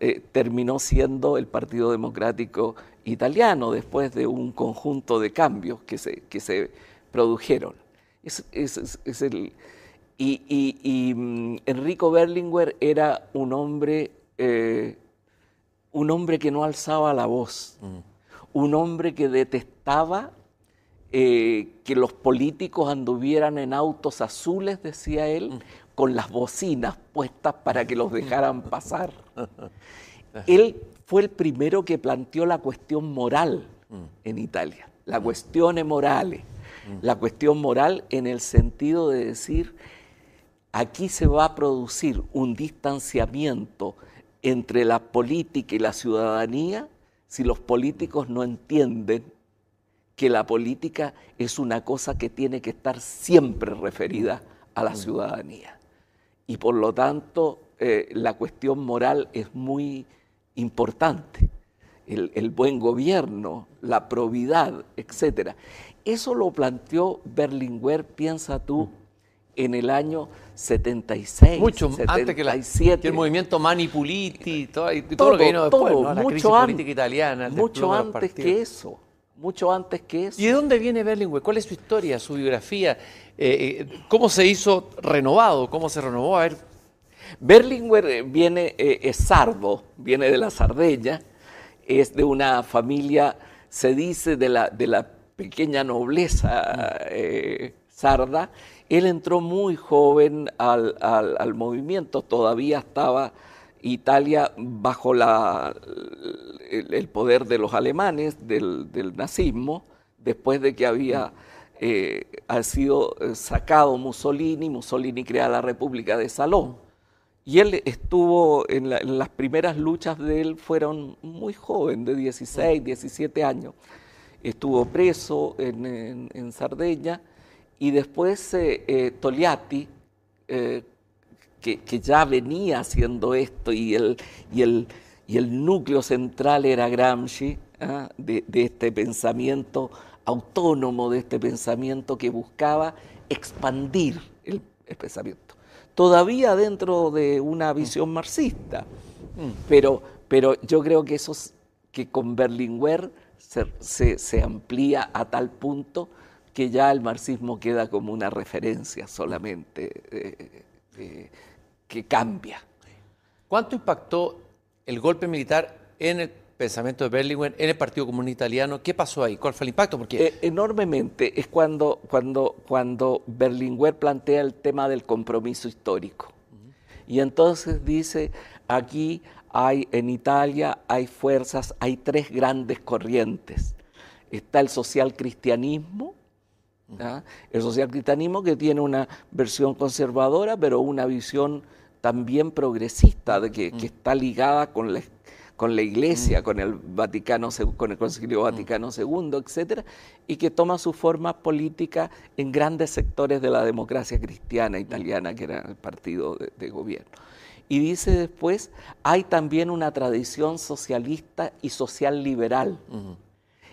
eh, terminó siendo el Partido Democrático Italiano después de un conjunto de cambios que se, que se produjeron. y, mm, Enrico Berlinguer era un hombre, eh, un hombre que no alzaba la voz, un hombre que detestaba eh, que los políticos anduvieran en autos azules, decía él, mm. con las bocinas puestas para que los dejaran pasar. él fue el primero que planteó la cuestión moral mm. en Italia, la cuestión mm. la cuestión moral en el sentido de decir, aquí se va a producir un distanciamiento entre la política y la ciudadanía si los políticos no entienden que la política es una cosa que tiene que estar siempre referida a la ciudadanía. Y por lo tanto, eh, la cuestión moral es muy importante. El, buen gobierno, la probidad, etc. Eso lo planteó Berlinguer, piensa tú, en el año 76, mucho antes que, la, el movimiento Manipuliti, todo, y todo, lo que vino después, ¿no? la crisis política italiana. Mucho antes que eso, mucho antes que eso. ¿Y de dónde viene Berlinguer? ¿Cuál es su historia, su biografía? Eh, eh, ¿Cómo se hizo renovado? ¿Cómo se renovó? A ver. Berlinguer viene, eh, es sardo, viene de la Sardella, es de una familia, se dice, de la, de la pequeña nobleza sarda él entró muy joven al, movimiento, todavía estaba Italia bajo la, el, poder de los alemanes, del, nazismo, después de que había eh, sido sacado Mussolini, Mussolini crea la República de Salón. Y él estuvo en, las primeras luchas de él, fueron muy joven, de 16, 17 años. Estuvo preso en, en, y después eh, eh, Togliatti, eh, que, ya venía haciendo esto y el, y el, y el núcleo central era Gramsci, ¿ah? de, este pensamiento autónomo, de este pensamiento que buscaba expandir el, pensamiento. Todavía dentro de una visión marxista, mm. pero, pero yo creo que eso que con Berlinguer se, se amplía a tal punto que ya el marxismo queda como una referencia solamente eh, eh, que cambia. ¿Cuánto impactó el golpe militar en el pensamiento de Berlinguer, en el Partido Comunista Italiano? ¿Qué pasó ahí? ¿Cuál fue el impacto? Porque... Eh, enormemente. Es cuando, cuando, cuando Berlinguer plantea el tema del compromiso histórico. Y entonces dice, aquí hay, en Italia hay fuerzas, hay tres grandes corrientes. Está el social cristianismo, ¿ah? El socialcristianismo que tiene una versión conservadora, pero una visión también progresista, de que, está ligada con la, con la Iglesia, con el Vaticano, con el Concilio Vaticano II, etcétera, y que toma su forma política en grandes sectores de la democracia cristiana italiana, que era el partido de, gobierno. Y dice después, hay también una tradición socialista y social liberal.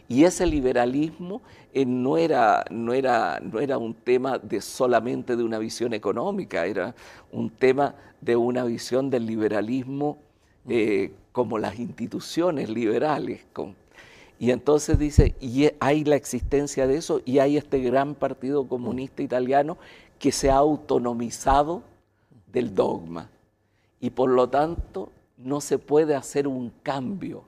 Y ese liberalismo eh, no, era, un tema de solamente de una visión económica, era un tema de una visión del liberalismo eh, como las instituciones liberales. y entonces dice, y hay la existencia de eso, y hay este gran partido comunista italiano que se ha autonomizado del dogma. Y por lo tanto no se puede hacer un cambio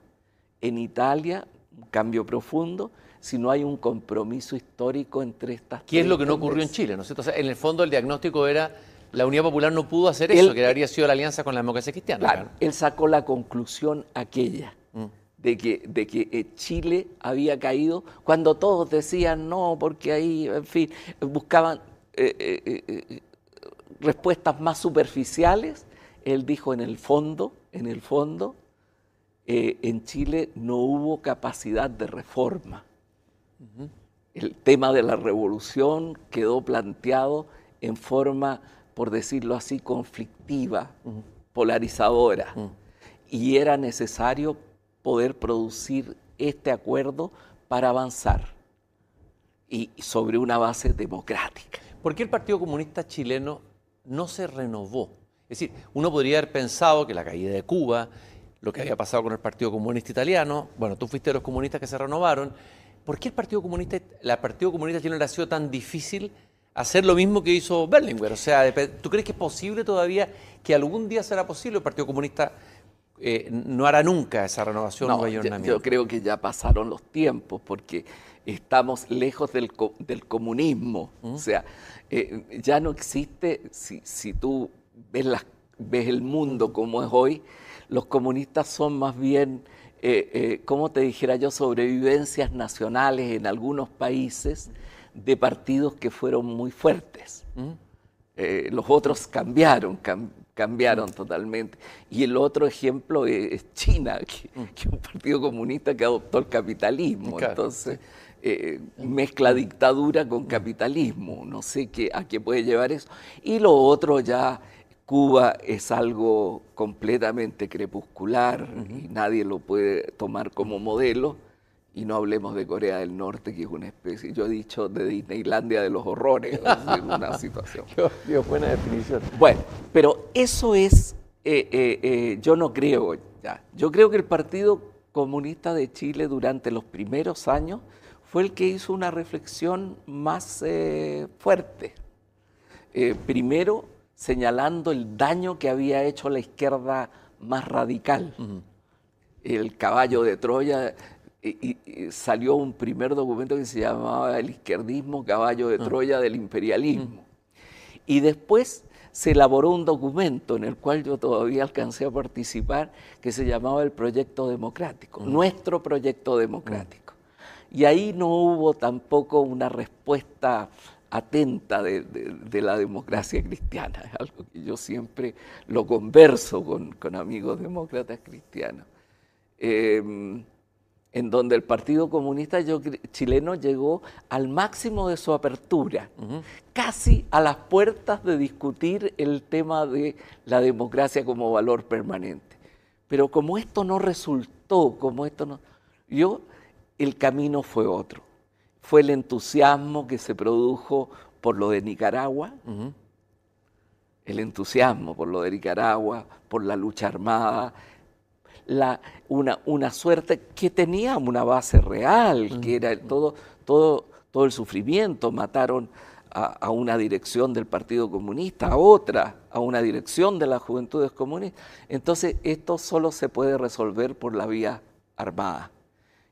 en Italia cambio profundo si no hay un compromiso histórico entre estas ¿Qué es lo que no ocurrió en Chile? ¿no en el fondo el diagnóstico era la Unidad Popular no pudo hacer eso, que habría sido la alianza con la democracia cristiana. Claro, él sacó la conclusión aquella. Mm. De que, de que eh, Chile había caído cuando todos decían no, porque ahí, en fin, buscaban eh, eh, respuestas más superficiales. Él dijo en el fondo, en el fondo, eh, en Chile no hubo capacidad de reforma. El tema de la revolución quedó planteado en forma, por decirlo así, conflictiva, polarizadora. Y era necesario poder producir este acuerdo para avanzar y sobre una base democrática. ¿Por qué el Partido Comunista chileno no se renovó? Es decir, uno podría haber pensado que la caída de Cuba, lo que había pasado con el Partido Comunista Italiano. Bueno, tú fuiste de los comunistas que se renovaron. ¿Por qué el Partido Comunista, la Partido Comunista Chileno le ha sido tan difícil hacer lo mismo que hizo Berlinguer? O sea, ¿tú crees que es posible todavía que algún día será posible el Partido Comunista eh, no hará nunca esa renovación no, yo, yo, creo que ya pasaron los tiempos porque estamos lejos del, comunismo. ¿Mm? O sea, eh, ya no existe, si, si tú ves, las, ves el mundo como es hoy, los comunistas son más bien, eh, eh, como te dijera yo, sobrevivencias nacionales en algunos países de partidos que fueron muy fuertes. ¿Mm? Eh, los otros cambiaron, cambiaron totalmente. Y el otro ejemplo es China, que, mm. es un partido comunista que adoptó el capitalismo. Entonces, mezcla dictadura con capitalismo. No sé qué, a qué puede llevar eso. Y lo otro ya Cuba es algo completamente crepuscular y nadie lo puede tomar como modelo Y no hablemos de Corea del Norte, que es una especie, yo he dicho de Disneylandia de los horrores, en una situación. Dios, buena definición. Bueno, pero eso es, eh, eh, eh, yo no creo, ya, yo creo que el Partido Comunista de Chile durante los primeros años fue el que hizo una reflexión más fuerte. primero, señalando el daño que había hecho la izquierda más radical. El caballo de Troya, y, salió un primer documento que se llamaba El izquierdismo, caballo de ah. Troya del imperialismo. Y después se elaboró un documento en el cual yo todavía alcancé a participar, que se llamaba el Proyecto Democrático, nuestro Proyecto Democrático. Y ahí no hubo tampoco una respuesta atenta de, la democracia cristiana, es algo que yo siempre lo converso con, amigos demócratas cristianos, em, en donde el Partido Comunista chileno llegó al máximo de su apertura, casi a las puertas de discutir el tema de la democracia como valor permanente. Pero como esto no resultó, como esto no, yo, el camino fue otro fue el entusiasmo que se produjo por lo de Nicaragua, el entusiasmo por lo de Nicaragua, por la lucha armada, la, una, una, suerte que tenía una base real, que era todo, todo, todo el sufrimiento. Mataron a, a, una dirección del Partido Comunista, a otra, a una dirección de las Juventudes Comunistas. Entonces, esto solo se puede resolver por la vía armada.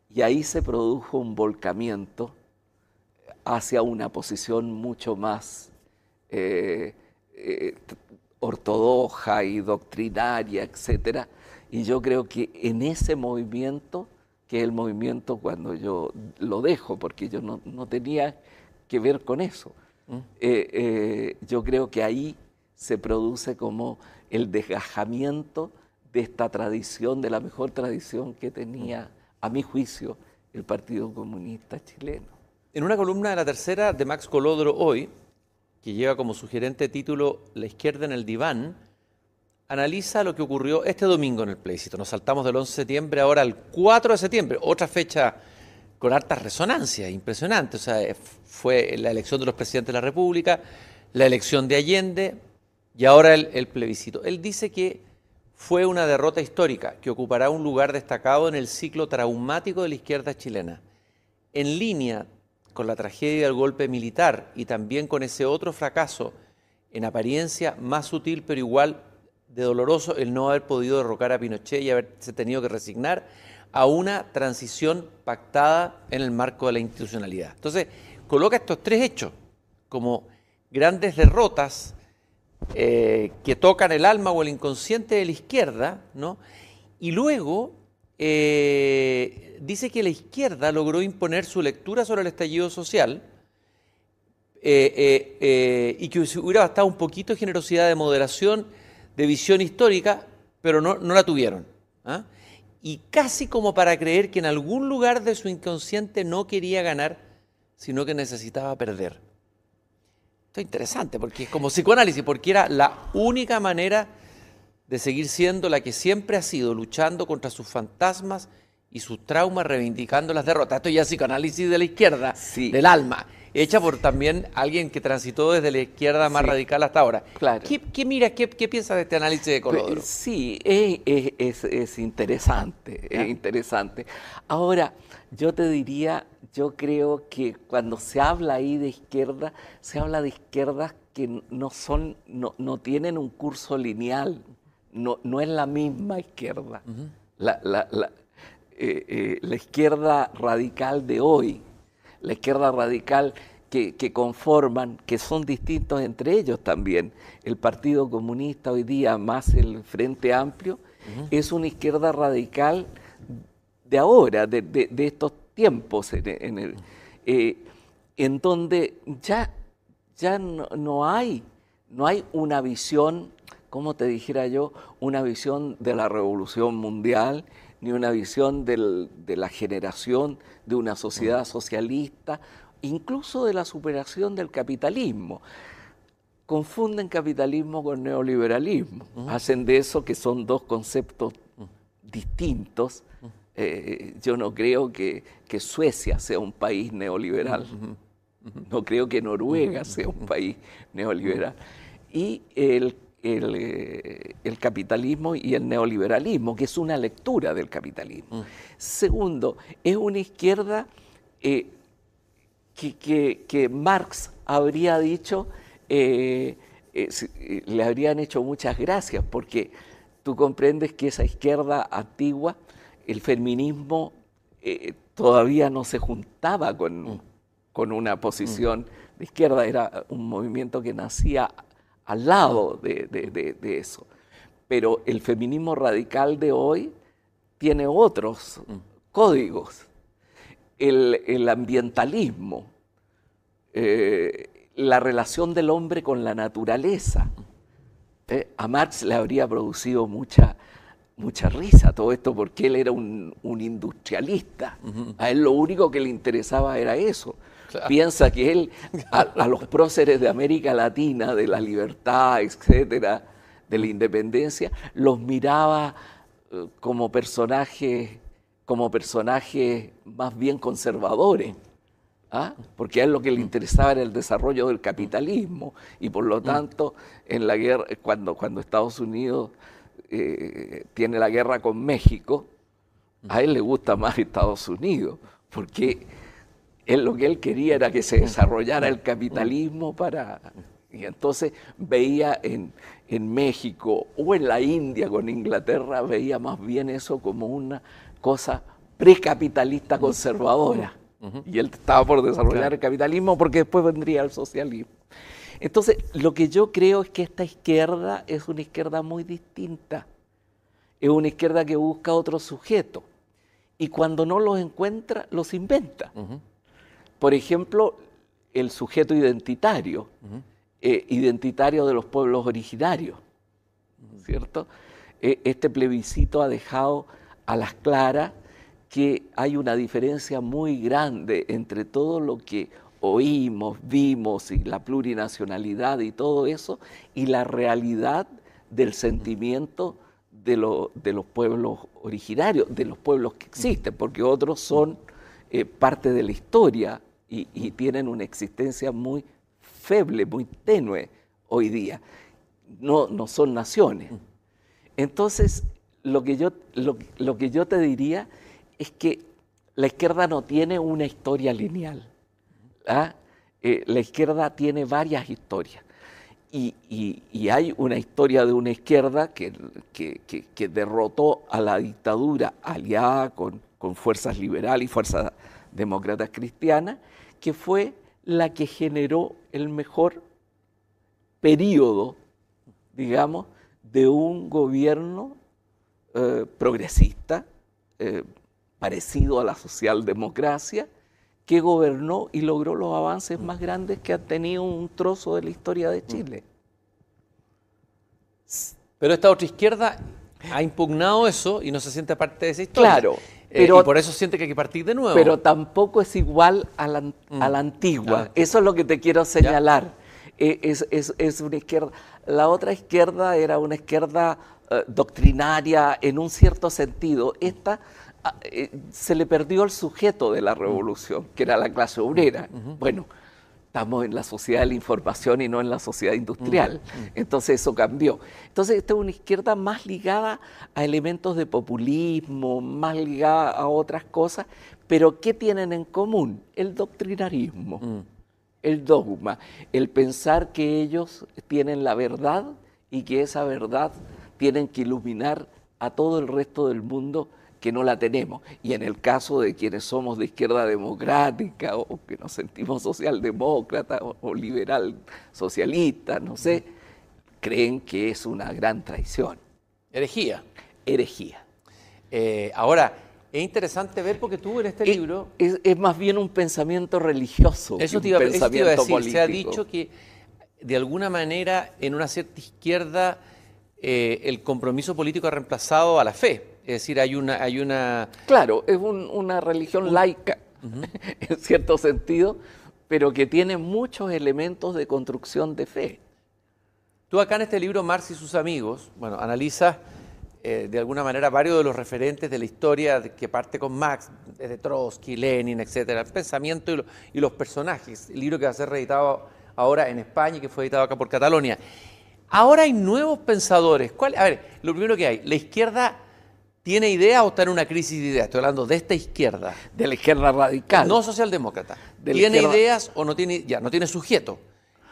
Y ahí se produjo un volcamiento hacia una posición mucho más eh, eh, ortodoxa y doctrinaria, etc. Y yo creo que en ese movimiento, que es el movimiento cuando yo lo dejo, porque yo no, tenía que ver con eso, mm. eh, yo creo que ahí se produce como el desgajamiento de esta tradición, de la mejor tradición que tenía, a mi juicio, el Partido Comunista chileno. En una columna de la tercera de Max Colodro hoy, que lleva como sugerente título La izquierda en el diván, analiza lo que ocurrió este domingo en el plebiscito. Nos saltamos del 11 de septiembre ahora al 4 de septiembre, otra fecha con harta resonancia, impresionante. O sea, fue la elección de los presidentes de la República, la elección de Allende y ahora el, el plebiscito. Él dice que fue una derrota histórica que ocupará un lugar destacado en el ciclo traumático de la izquierda chilena. En línea con la tragedia del golpe militar y también con ese otro fracaso, en apariencia más sutil pero igual de doloroso, el no haber podido derrocar a Pinochet y haberse tenido que resignar a una transición pactada en el marco de la institucionalidad. Entonces, coloca estos tres hechos como grandes derrotas eh, que tocan el alma o el inconsciente de la izquierda, ¿no? Y luego eh, dice que la izquierda logró imponer su lectura sobre el estallido social eh, eh, y que hubiera bastado un poquito de generosidad, de moderación, de visión histórica, pero no, la tuvieron. ¿ah? Y casi como para creer que en algún lugar de su inconsciente no quería ganar, sino que necesitaba perder. Esto es interesante, porque es como psicoanálisis, porque era la única manera de seguir siendo la que siempre ha sido, luchando contra sus fantasmas y sus traumas, reivindicando las derrotas. Esto ya es psicoanálisis de la izquierda, del alma, hecha por también alguien que transitó desde la izquierda más radical hasta ahora. Claro. ¿Qué, mira, qué, qué piensas de este análisis de Colodro? Sí, es, es, interesante, es interesante. Ahora, yo te diría, yo creo que cuando se habla ahí de izquierda, se habla de izquierdas que no son, no, no tienen un curso lineal, no, es la misma izquierda. Eh, eh, la, izquierda radical de hoy, la izquierda radical que, conforman, que son distintos entre ellos también, el Partido Comunista hoy día más el Frente Amplio, es una izquierda radical de ahora, de, estos tiempos, en, eh, donde ya, ya no, hay, no hay una visión como te dijera yo, una visión de la revolución mundial, ni una visión de la generación de una sociedad socialista, incluso de la superación del capitalismo. Confunden capitalismo con neoliberalismo, hacen de eso que son dos conceptos distintos, Eh, yo no creo que, Suecia sea un país neoliberal. No creo que Noruega sea un país neoliberal. Y el, el, capitalismo y el neoliberalismo, que es una lectura del capitalismo. Segundo, es una izquierda que, que, Marx habría dicho, le habrían hecho muchas gracias, porque tú comprendes que esa izquierda antigua, el feminismo eh, todavía no se juntaba con, mm. con una posición mm. de izquierda, era un movimiento que nacía al lado de, eso. Pero el feminismo radical de hoy tiene otros mm. códigos. El, ambientalismo, eh, la relación del hombre con la naturaleza, ¿eh? a Marx le habría producido mucha, mucha risa todo esto porque él era un, industrialista. A él lo único que le interesaba era eso. Piensa que él, a, los próceres de América Latina, de la libertad, etcétera, de la independencia, los miraba eh, como personajes, como personajes más bien conservadores. ¿ah? porque a él lo que le interesaba era el desarrollo del capitalismo y por lo tanto en la guerra, cuando, cuando Estados Unidos eh, tiene la guerra con México, a él le gusta más Estados Unidos, porque él lo que él quería era que se desarrollara el capitalismo para... Y entonces veía en, en México o en la India con Inglaterra, veía más bien eso como una cosa precapitalista conservadora. Y él estaba por desarrollar el capitalismo porque después vendría el socialismo. Entonces, lo que yo creo es que esta izquierda es una izquierda muy distinta. Es una izquierda que busca otro sujeto. Y cuando no los encuentra, los inventa. Por ejemplo, el sujeto identitario, eh, identitario de los pueblos originarios, ¿cierto? E, este plebiscito ha dejado a las claras que hay una diferencia muy grande entre todo lo que oímos, vimos y la plurinacionalidad y todo eso y la realidad del sentimiento de, los pueblos originarios, de los pueblos que existen, porque otros son eh, parte de la historia y, tienen una existencia muy feble, muy tenue hoy día. No, no son naciones. Entonces, lo que yo, lo que yo te diría es que la izquierda no tiene una historia lineal. ¿ah? Eh, la izquierda tiene varias historias. Y, hay una historia de una izquierda que, que, derrotó a la dictadura aliada con, con fuerzas liberales y fuerzas demócratas cristianas, que fue la que generó el mejor periodo, digamos, de un gobierno eh, progresista, eh, parecido a la socialdemocracia, que gobernó y logró los avances más grandes que ha tenido un trozo de la historia de Chile. Pero esta otra izquierda ha impugnado eso y no se siente parte de esa historia. Claro. Eh, pero, y por eso siente que hay que partir de nuevo. Pero tampoco es igual a la, mm. antigua. Ah. Eso es lo que te quiero señalar. Eh, es, una izquierda. La otra izquierda era una izquierda eh, doctrinaria en un cierto sentido. Esta Ah, eh, se le perdió el sujeto de la revolución, que era la clase obrera. Bueno, estamos en la sociedad de la información y no en la sociedad industrial. Entonces eso cambió. Entonces esta es una izquierda más ligada a elementos de populismo, más ligada a otras cosas, pero ¿qué tienen en común? El doctrinarismo, mm. el dogma, el pensar que ellos tienen la verdad y que esa verdad tienen que iluminar a todo el resto del mundo que no la tenemos. Y en el caso de quienes somos de izquierda democrática o que nos sentimos socialdemócrata o, liberal socialista, no sé, creen que es una gran traición. Herejía. Herejía. Eh, ahora, es interesante ver porque tú en este libro... Es, más bien un pensamiento religioso. Eso te iba, a decir. Se ha dicho que de alguna manera en una cierta izquierda eh, el compromiso político ha reemplazado a la fe. Es decir, hay una... Hay una claro, es una religión laica, en cierto sentido, pero que tiene muchos elementos de construcción de fe. Tú acá en este libro, Marx y sus amigos, bueno, analizas eh, de alguna manera varios de los referentes de la historia que parte con Marx, desde Trotsky, Lenin, etcétera, el pensamiento y, los personajes, el libro que va a ser reeditado ahora en España y que fue editado acá por Catalonia. Ahora hay nuevos pensadores. ¿Cuál? A ver, lo primero que hay, la izquierda tiene idea o está en una crisis de ideas. Estoy hablando de esta izquierda. De la izquierda radical. No socialdemócrata. ¿Tiene ideas o no tiene, ya, no tiene sujeto?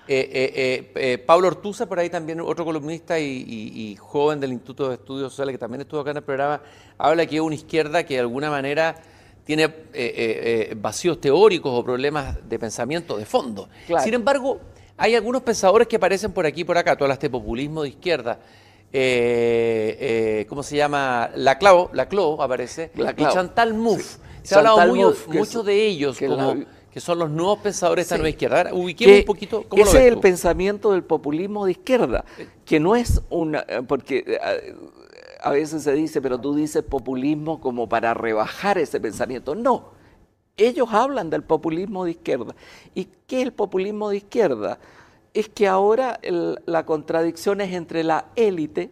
Eh, eh, eh, Pablo Ortuza, por ahí también otro columnista y, joven del Instituto de Estudios Sociales, que también estuvo acá en el programa, habla que es una izquierda que de alguna manera tiene vacíos teóricos o problemas de pensamiento de fondo. Sin embargo, hay algunos pensadores que aparecen por aquí y por acá, todo este populismo de izquierda. ¿Cómo se llama? La Clau, la Clau aparece. y Chantal Mouffe. Se ha hablado mucho de ellos como que son los nuevos pensadores de esta nueva izquierda. ubiquemos un poquito cómo Ese es el pensamiento del populismo de izquierda, que no es una... Eh, porque eh, a veces se dice, pero tú dices populismo como para rebajar ese pensamiento. No, ellos hablan del populismo de izquierda. ¿Y qué es el populismo de izquierda? Es que ahora la contradicción es entre la élite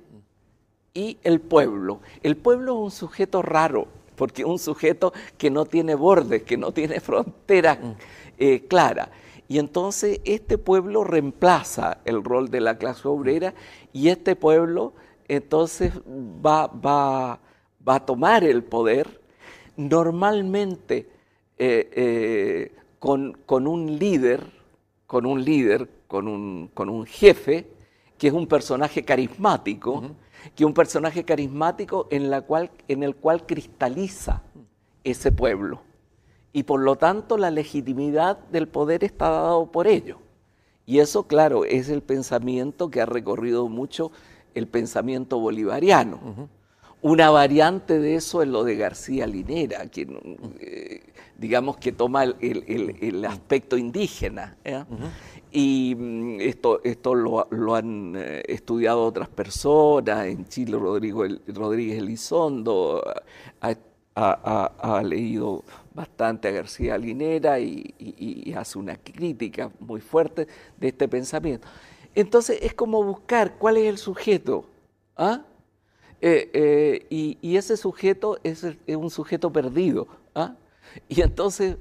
y el pueblo. El pueblo es un sujeto raro porque un sujeto que no tiene bordes, que no tiene fronteras mm. eh, claras. Y entonces este pueblo reemplaza el rol de la clase obrera y este pueblo entonces va, va, va a tomar el poder normalmente eh, eh, con, con, un líder, con un líder, con un, con un jefe, que es un personaje carismático, que un personaje carismático en, la cual, en el cual cristaliza ese pueblo. Y por lo tanto la legitimidad del poder está dado por ello. Y eso, claro, es el pensamiento que ha recorrido mucho el pensamiento bolivariano. Una variante de eso es lo de García Linera, que eh, digamos que toma el, aspecto indígena. Y mm, esto, esto lo, han eh, estudiado otras personas, en Chile Rodrigo, Rodríguez Elizondo ha, leído bastante a García Linera y, hace una crítica muy fuerte de este pensamiento. Entonces es como buscar cuál es el sujeto. ¿ah? Eh, eh, y, ese sujeto es, es un sujeto perdido. ¿ah? Y entonces,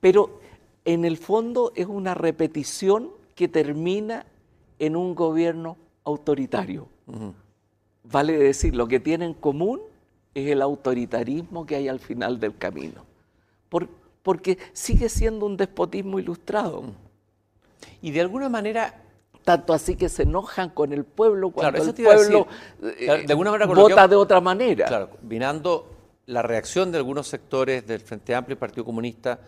pero en el fondo es una repetición que termina en un gobierno autoritario. Vale decir, lo que tiene en común es el autoritarismo que hay al final del camino. porque sigue siendo un despotismo ilustrado. Y de alguna manera... Tanto así que se enojan con el pueblo cuando el pueblo eh, de alguna manera vota de otra manera. Claro, vinando la reacción de algunos sectores del Frente Amplio y Partido Comunista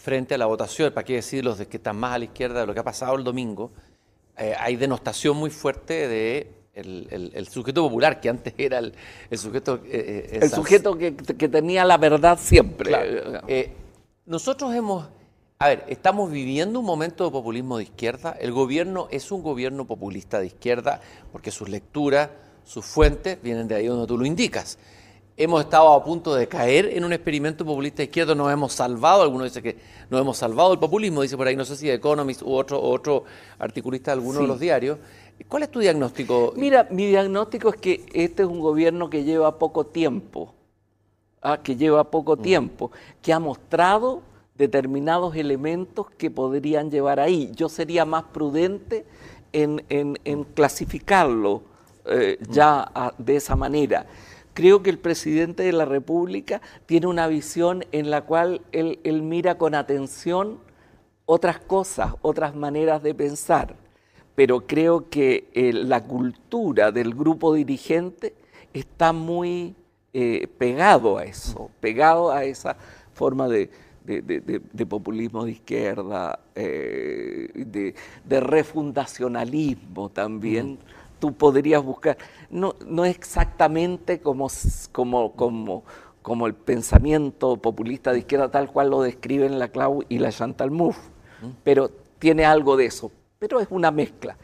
frente a la votación, para qué decir los de que están más a la izquierda de lo que ha pasado el domingo, eh, hay denostación muy fuerte de el, sujeto popular, que antes era el, sujeto... Eh, eh, el sujeto que, tenía la verdad siempre. nosotros hemos... A ver, estamos viviendo un momento de populismo de izquierda. El gobierno es un gobierno populista de izquierda porque sus lecturas, sus fuentes vienen de ahí donde tú lo indicas hemos estado a punto de caer en un experimento populista izquierdo, nos hemos salvado, algunos dicen que nos hemos salvado del populismo, dice por ahí, no sé si Economist u otro, otro articulista de alguno de los diarios. ¿Cuál es tu diagnóstico? Mira, mi diagnóstico es que este es un gobierno que lleva poco tiempo, ¿ah? que lleva poco mm. tiempo, que ha mostrado determinados elementos que podrían llevar ahí. Yo sería más prudente en, clasificarlo eh, mm. ya de esa manera creo que el presidente de la República tiene una visión en la cual él, mira con atención otras cosas, otras maneras de pensar, pero creo que eh, la cultura del grupo dirigente está muy eh, pegado a eso, pegado a esa forma de, populismo de izquierda, eh, de, refundacionalismo también tú podrías buscar. No, no exactamente como, como, como, como el pensamiento populista de izquierda tal cual lo describen la Clau y la Chantal Mouffe, pero tiene algo de eso, pero es una mezcla.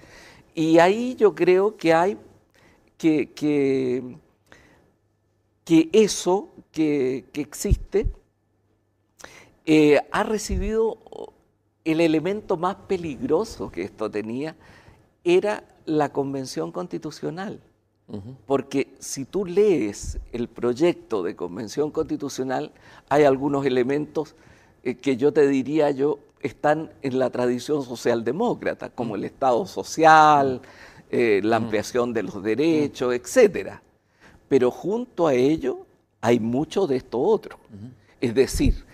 Y ahí yo creo que hay que, que, eso que, existe eh, ha recibido el elemento más peligroso que esto tenía, era la convención constitucional. Porque si tú lees el proyecto de convención constitucional, hay algunos elementos eh, que yo te diría yo están en la tradición socialdemócrata, como el Estado social, eh, la ampliación de los derechos, etc. Pero junto a ello hay mucho de esto otro. Es decir,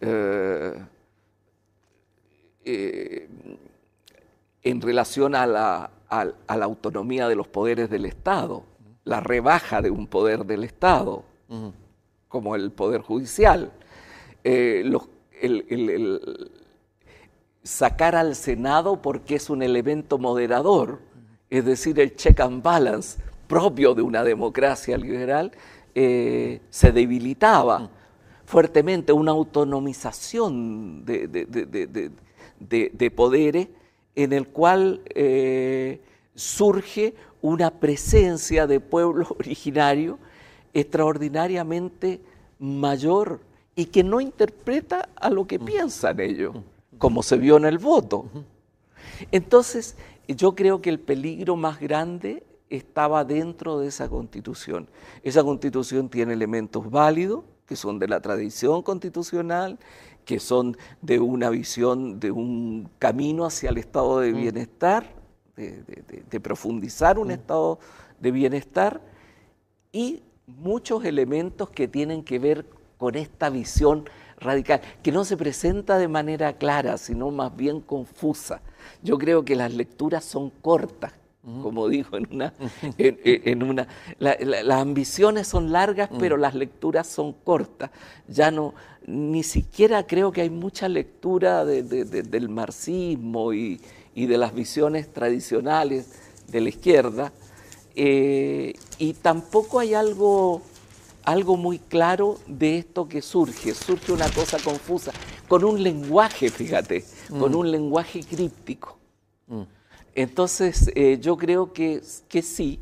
eh, en relación a la, a, la autonomía de los poderes del Estado, la rebaja de un poder del Estado, como el Poder Judicial, eh, el, sacar al Senado porque es un elemento moderador, es decir, el check and balance propio de una democracia liberal, eh, se debilitaba fuertemente, una autonomización de, de poderes en el cual eh, surge una presencia de pueblo originario extraordinariamente mayor y que no interpreta a lo que piensan ellos, como se vio en el voto. Entonces, yo creo que el peligro más grande estaba dentro de esa constitución. Esa constitución tiene elementos válidos, que son de la tradición constitucional, que son de una visión, de un camino hacia el estado de mm. bienestar, de, profundizar un mm. estado de bienestar y muchos elementos que tienen que ver con esta visión radical, que no se presenta de manera clara, sino más bien confusa. Yo creo que las lecturas son cortas, como dijo en una... En, una las ambiciones son largas, mm. pero las lecturas son cortas. Ya no, ni siquiera creo que hay mucha lectura del marxismo y, de las visiones tradicionales de la izquierda, eh, y tampoco hay algo, algo muy claro de esto que surge. Surge una cosa confusa, con un lenguaje, fíjate, con mm. un lenguaje críptico. Mm. Entonces, eh, yo creo que, que sí,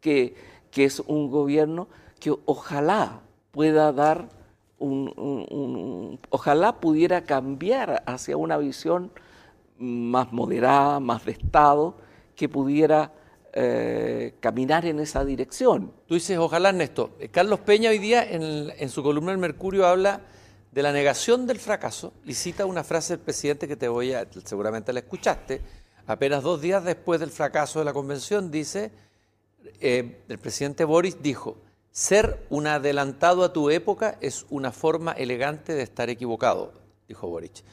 que, que, es un gobierno que ojalá pueda dar, un, ojalá pudiera cambiar hacia una visión más moderada, más de Estado, que pudiera eh, caminar en esa dirección. Tú dices, ojalá, Ernesto. Eh, Carlos Peña hoy día en, su columna El Mercurio habla de la negación del fracaso y cita una frase del presidente que te voy a, seguramente la escuchaste, Apenas dos días después del fracaso de la convención, dice, eh, el presidente Boris dijo, ser un adelantado a tu época es una forma elegante de estar equivocado, dijo Boric.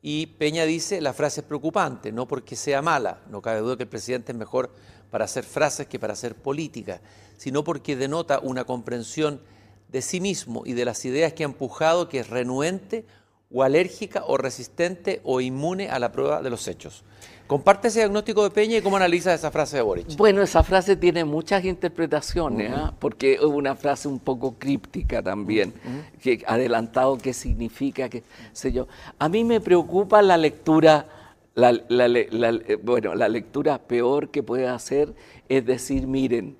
Y Peña dice, la frase es preocupante, no porque sea mala, no cabe duda que el presidente es mejor para hacer frases que para hacer política, sino porque denota una comprensión de sí mismo y de las ideas que ha empujado que es renuente o alérgica o resistente o inmune a la prueba de los hechos. Comparte ese diagnóstico de Peña y cómo analiza esa frase de Boric. Bueno, esa frase tiene muchas interpretaciones, ¿ah? porque es una frase un poco críptica también, que adelantado qué significa, qué sé yo. A mí me preocupa la lectura, eh, bueno, la lectura peor que puede hacer es decir, miren,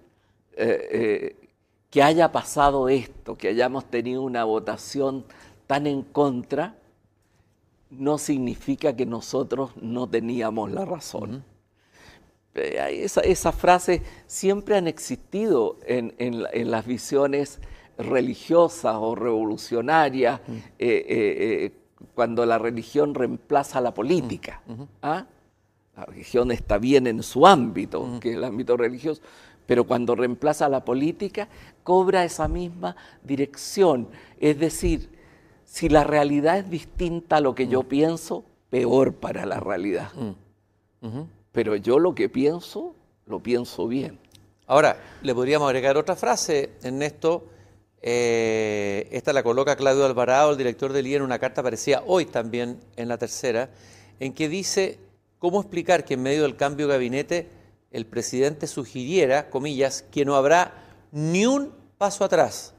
eh, eh, que haya pasado esto, que hayamos tenido una votación tan en contra, no significa que nosotros no teníamos la razón. Eh, esas frases siempre han existido en, las visiones religiosas o revolucionarias, eh, eh, cuando la religión reemplaza a la política. ¿ah? La religión está bien en su ámbito, que es el ámbito religioso, pero cuando reemplaza a la política, cobra esa misma dirección. Es decir, si la realidad es distinta a lo que yo mm. pienso, peor para la realidad. Mm. Pero yo lo que pienso, lo pienso bien. Ahora, le podríamos agregar otra frase, Ernesto. Eh, esta la coloca Claudio Alvarado, el director del IE, en una carta aparecía hoy también en la tercera, en que dice cómo explicar que en medio del cambio de gabinete el presidente sugiriera, comillas, que no habrá ni un paso atrás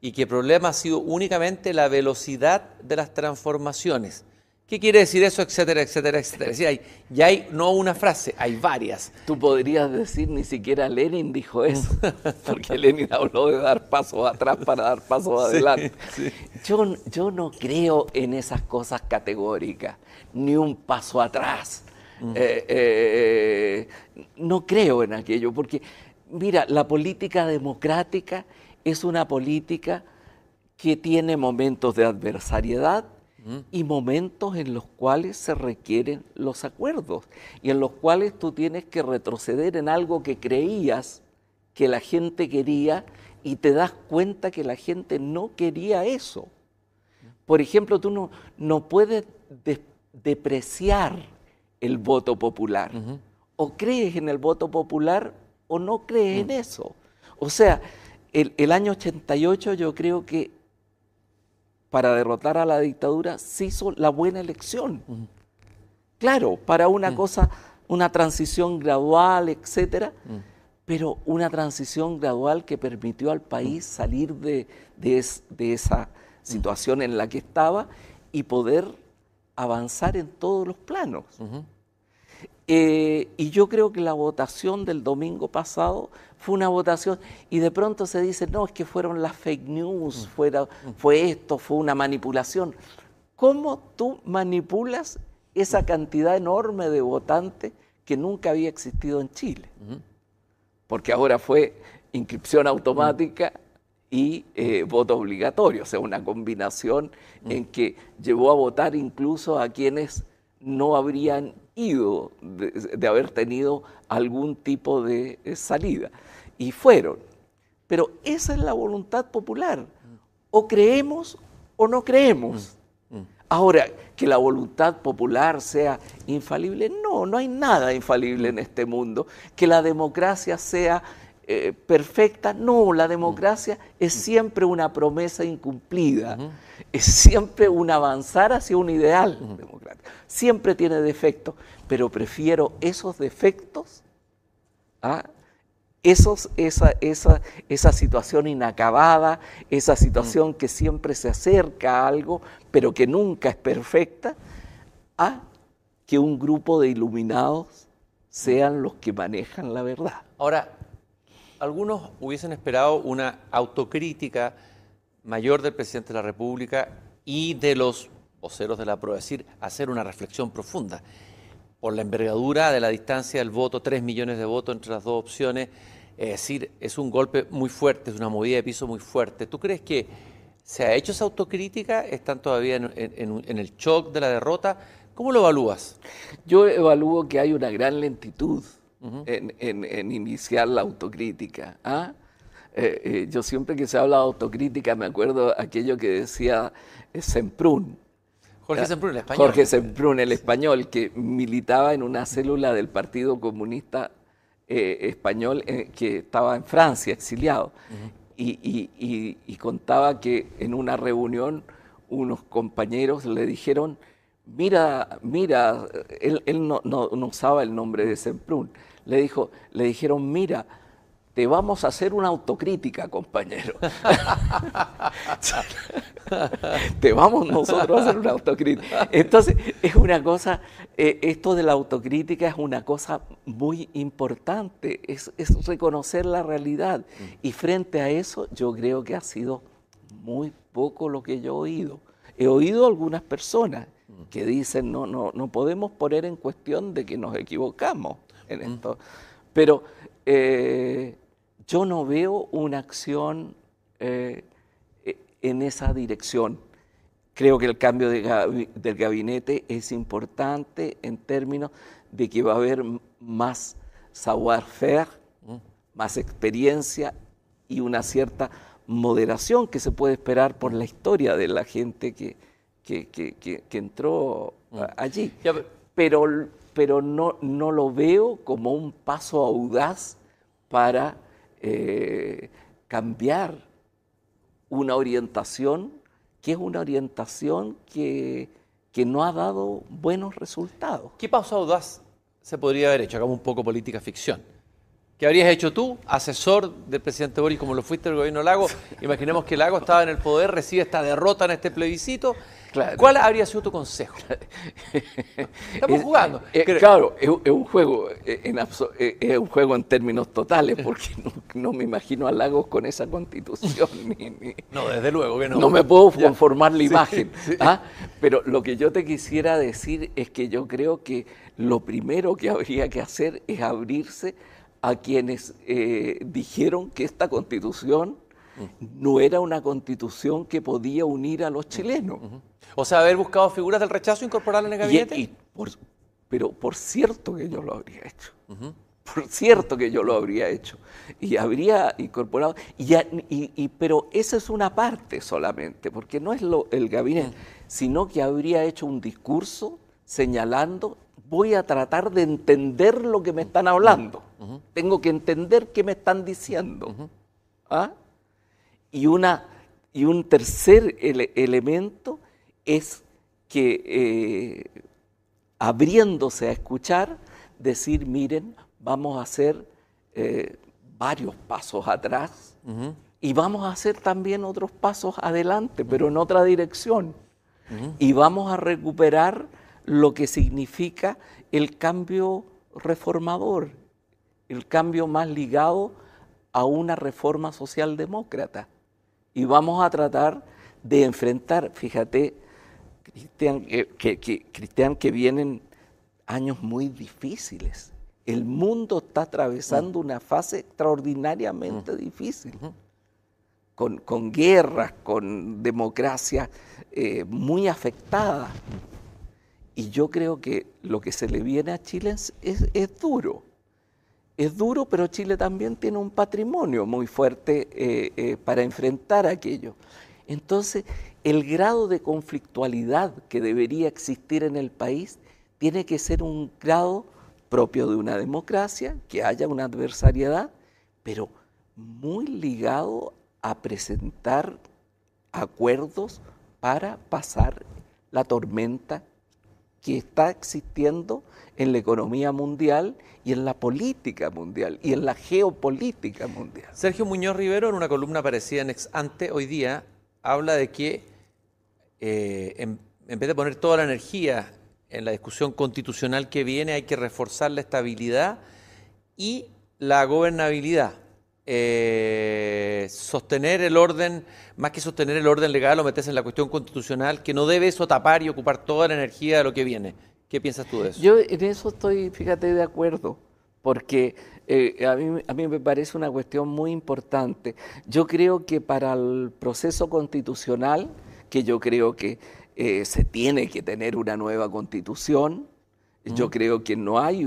y que el problema ha sido únicamente la velocidad de las transformaciones. ¿Qué quiere decir eso? Etcétera, etcétera, etcétera. Decir, hay, ya hay no una frase, hay varias. Tú podrías decir, ni siquiera Lenin dijo eso, porque Lenin habló de dar pasos atrás para dar pasos adelante. Yo, yo no creo en esas cosas categóricas, ni un paso atrás. Mm. Eh, eh, no creo en aquello, porque mira, la política democrática es una política que tiene momentos de adversariedad y momentos en los cuales se requieren los acuerdos y en los cuales tú tienes que retroceder en algo que creías que la gente quería y te das cuenta que la gente no quería eso. Por ejemplo, tú no, no puedes depreciar el voto popular. O crees en el voto popular o no crees en eso. O sea, el, el año 88 yo creo que para derrotar a la dictadura se hizo la buena elección. Claro, para una cosa, una transición gradual, etcétera, pero una transición gradual que permitió al país salir de, esa situación en la que estaba y poder avanzar en todos los planos. Eh, y yo creo que la votación del domingo pasado fue una votación y de pronto se dice, no, es que fueron las fake news, mm. mm. fue esto, fue una manipulación. ¿Cómo tú manipulas esa cantidad enorme de votantes que nunca había existido en Chile? Porque ahora fue inscripción automática y eh, voto obligatorio, o sea, una combinación mm. en que llevó a votar incluso a quienes no habrían ido de, haber tenido algún tipo de eh, salida. Y fueron. Pero esa es la voluntad popular. O creemos o no creemos. Mm, mm. Ahora, que la voluntad popular sea infalible, no, no hay nada infalible en este mundo. Que la democracia sea eh, perfecta, no, la democracia es siempre una promesa incumplida, es siempre un avanzar hacia un ideal democrático, siempre tiene defectos, pero prefiero esos defectos a esos, esa, esa, esa situación inacabada, esa situación que siempre se acerca a algo, pero que nunca es perfecta, a que un grupo de iluminados sean los que manejan la verdad. Ahora, algunos hubiesen esperado una autocrítica mayor del presidente de la República y de los voceros de la PRO, es decir, hacer una reflexión profunda. Por la envergadura de la distancia del voto, tres millones de votos entre las dos opciones, es decir, es un golpe muy fuerte, es una movida de piso muy fuerte. ¿Tú crees que se ha hecho esa autocrítica? ¿Están todavía en, el shock de la derrota? ¿Cómo lo evalúas? Yo evalúo que hay una gran lentitud en, iniciar la autocrítica. ¿ah? Eh, eh, yo siempre que se habla de autocrítica me acuerdo aquello que decía eh, Semprún. Jorge Semprún, el español. Jorge Semprún, el español, que militaba en una célula del Partido Comunista Español que estaba en Francia, exiliado. y, contaba que en una reunión unos compañeros le dijeron, mira, mira, él, no, no, no, usaba el nombre de Semprún, le, dijo, le dijeron, mira, te vamos a hacer una autocrítica, compañero. te vamos nosotros a hacer una autocrítica. Entonces, es una cosa, eh, esto de la autocrítica es una cosa muy importante, es, reconocer la realidad. Y frente a eso, yo creo que ha sido muy poco lo que yo he oído. He oído algunas personas que dicen, no, no, no podemos poner en cuestión de que nos equivocamos en esto. Pero eh, yo no veo una acción eh, e, en esa dirección. Creo que el cambio del gabinete es importante en términos de que va a haber más savoir-faire, mm. más experiencia y una cierta moderación que se puede esperar por la historia de la gente que, que, entró mm. allí. pero pero no, no lo veo como un paso audaz para eh, cambiar una orientación que es una orientación que, que, no ha dado buenos resultados. ¿Qué paso audaz se podría haber hecho? Hagamos un poco política ficción. ¿Qué habrías hecho tú, asesor del presidente Boris, como lo fuiste del gobierno Lago? Imaginemos que Lago estaba en el poder, recibe esta derrota en este plebiscito. ¿Cuál habría sido tu consejo? Estamos jugando. Eh, claro, es, un juego eh, en eh, es un juego en términos totales, porque no, me imagino a Lagos con esa constitución. no, desde luego que no. No me puedo conformar la imagen. ¿ah? Pero lo que yo te quisiera decir es que yo creo que lo primero que habría que hacer es abrirse a quienes eh, dijeron que esta constitución no era una constitución que podía unir a los chilenos. O sea, haber buscado figuras del rechazo e incorporarlas en el gabinete. pero por cierto que yo lo habría hecho. Por cierto que yo lo habría hecho. Y habría incorporado. Y, pero esa es una parte solamente, porque no es lo, el gabinete, sino que habría hecho un discurso señalando voy a tratar de entender lo que me están hablando. Tengo que entender qué me están diciendo. ¿Ah? Y, una, y un tercer elemento es que eh, abriéndose a escuchar, decir, miren, vamos a hacer eh, varios pasos atrás y vamos a hacer también otros pasos adelante, pero en otra dirección. Y vamos a recuperar lo que significa el cambio reformador, el cambio más ligado a una reforma socialdemócrata. Y vamos a tratar de enfrentar, fíjate, Cristian, que, Cristian, que vienen años muy difíciles. El mundo está atravesando una fase extraordinariamente difícil, con, con, guerras, con democracia eh, muy afectada. Y yo creo que lo que se le viene a Chile es, es, duro. Es duro, pero Chile también tiene un patrimonio muy fuerte eh, eh, para enfrentar aquello. Entonces, el grado de conflictualidad que debería existir en el país tiene que ser un grado propio de una democracia, que haya una adversariedad, pero muy ligado a presentar acuerdos para pasar la tormenta que está existiendo en la economía mundial y en la política mundial y en la geopolítica mundial. Sergio Muñoz Rivero, en una columna parecida en Ex Ante, hoy día habla de que eh, en, vez de poner toda la energía en la discusión constitucional que viene, hay que reforzar la estabilidad y la gobernabilidad. Eh, sostener el orden, más que sostener el orden legal o meterse en la cuestión constitucional, que no debe eso tapar y ocupar toda la energía de lo que viene. ¿Qué piensas tú de eso? Yo en eso estoy, fíjate, de acuerdo, porque eh, a, mí, a mí me parece una cuestión muy importante. Yo creo que para el proceso constitucional, que yo creo que eh, se tiene que tener una nueva constitución, yo creo que no hay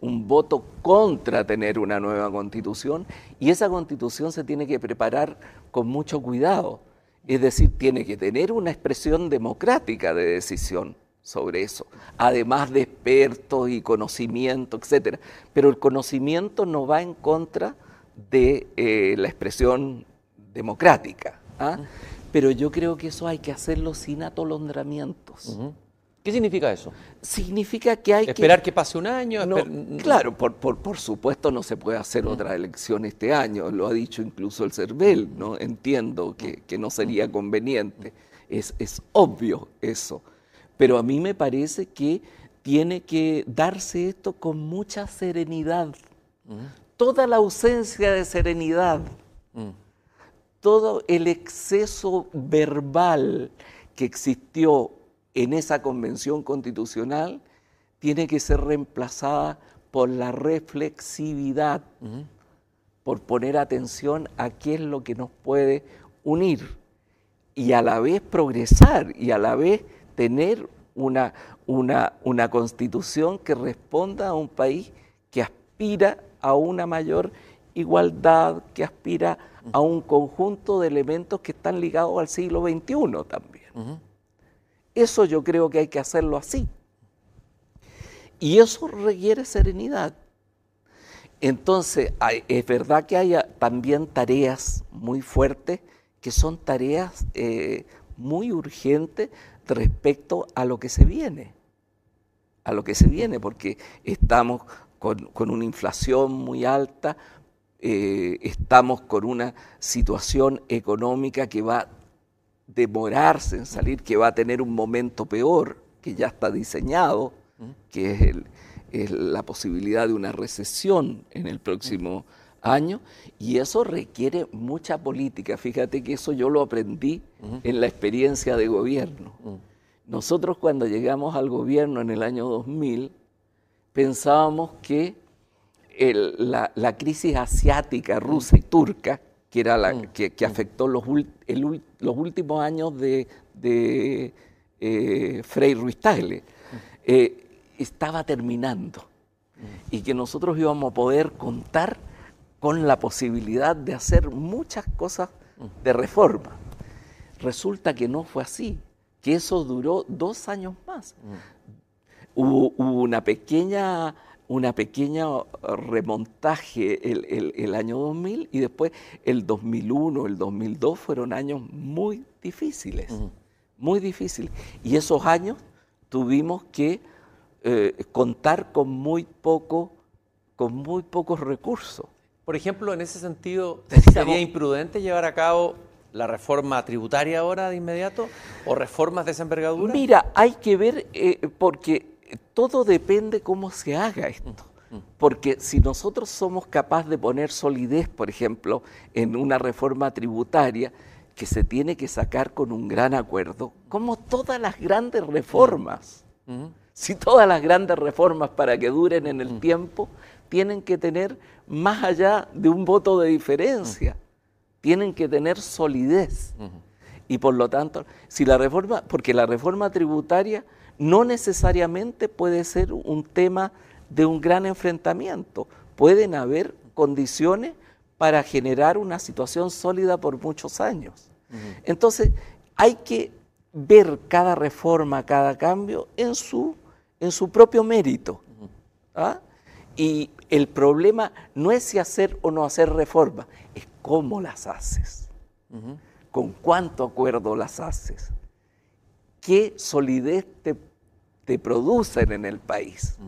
un voto contra tener una nueva constitución y esa constitución se tiene que preparar con mucho cuidado. Es decir, tiene que tener una expresión democrática de decisión sobre eso, además de expertos y conocimiento, etc. Pero el conocimiento no va en contra de eh, la expresión democrática. ¿ah? Pero yo creo que eso hay que hacerlo sin atolondramientos. ¿Qué significa eso? Significa que hay que... Esperar que pase un año. claro, por, por, supuesto no se puede hacer otra elección este año, lo ha dicho incluso el CERVEL, ¿no? Entiendo que, no sería conveniente, es, es obvio eso, pero a mí me parece que tiene que darse esto con mucha serenidad. Toda la ausencia de serenidad, todo el exceso verbal que existió en esa convención constitucional tiene que ser reemplazada por la reflexividad, por poner atención a qué es lo que nos puede unir y a la vez progresar y a la vez tener una, una, una constitución que responda a un país que aspira a una mayor igualdad, que aspira a un conjunto de elementos que están ligados al siglo XXI también. Eso yo creo que hay que hacerlo así. Y eso requiere serenidad. Entonces, es verdad que hay también tareas muy fuertes, que son tareas eh, muy urgentes respecto a lo que se viene. A lo que se viene, porque estamos con, una inflación muy alta, eh, estamos con una situación económica que va demorarse en salir, que va a tener un momento peor, que ya está diseñado, que es, la posibilidad de una recesión en el próximo año, y eso requiere mucha política. Fíjate que eso yo lo aprendí en la experiencia de gobierno. Nosotros cuando llegamos al gobierno en el año 2000, pensábamos que la, crisis asiática, rusa y turca, que, era la, mm. que, afectó los, los, últimos años de, de eh, Frei Ruiz Tagle, eh, estaba terminando y que nosotros íbamos a poder contar con la posibilidad de hacer muchas cosas de reforma. Resulta que no fue así, que eso duró dos años más. Hubo, una pequeña una pequeña remontaje el, el, año 2000 y después el 2001, el 2002 fueron años muy difíciles, muy difíciles. Y esos años tuvimos que eh, contar con muy poco, con muy pocos recursos. Por ejemplo, en ese sentido, ¿sería imprudente llevar a cabo la reforma tributaria ahora de inmediato o reformas de esa envergadura? Mira, hay que ver, eh, porque todo depende cómo se haga esto. Mm, mm. Porque si nosotros somos capaces de poner solidez, por ejemplo, en una reforma tributaria que se tiene que sacar con un gran acuerdo, como todas las grandes reformas, mm, si todas las grandes reformas para que duren en el tiempo tienen que tener más allá de un voto de diferencia, tienen que tener solidez. Y por lo tanto, si la reforma, porque la reforma tributaria no necesariamente puede ser un tema de un gran enfrentamiento, pueden haber condiciones para generar una situación sólida por muchos años. Entonces, hay que ver cada reforma, cada cambio en su en su propio mérito. ¿ah? Y el problema no es si hacer o no hacer reformas, es cómo las haces, con cuánto acuerdo las haces, qué solidez te, producen en el país.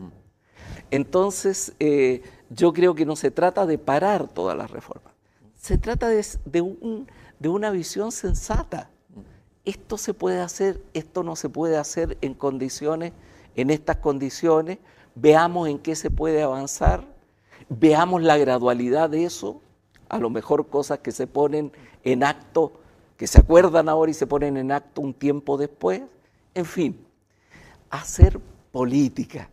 Entonces, eh, yo creo que no se trata de parar todas las reformas, se trata de, de una visión sensata. Esto se puede hacer, esto no se puede hacer en condiciones en estas condiciones, veamos en qué se puede avanzar, veamos la gradualidad de eso, a lo mejor cosas que se ponen en acto, que se acuerdan ahora y se ponen en acto un tiempo después, en fin, hacer política.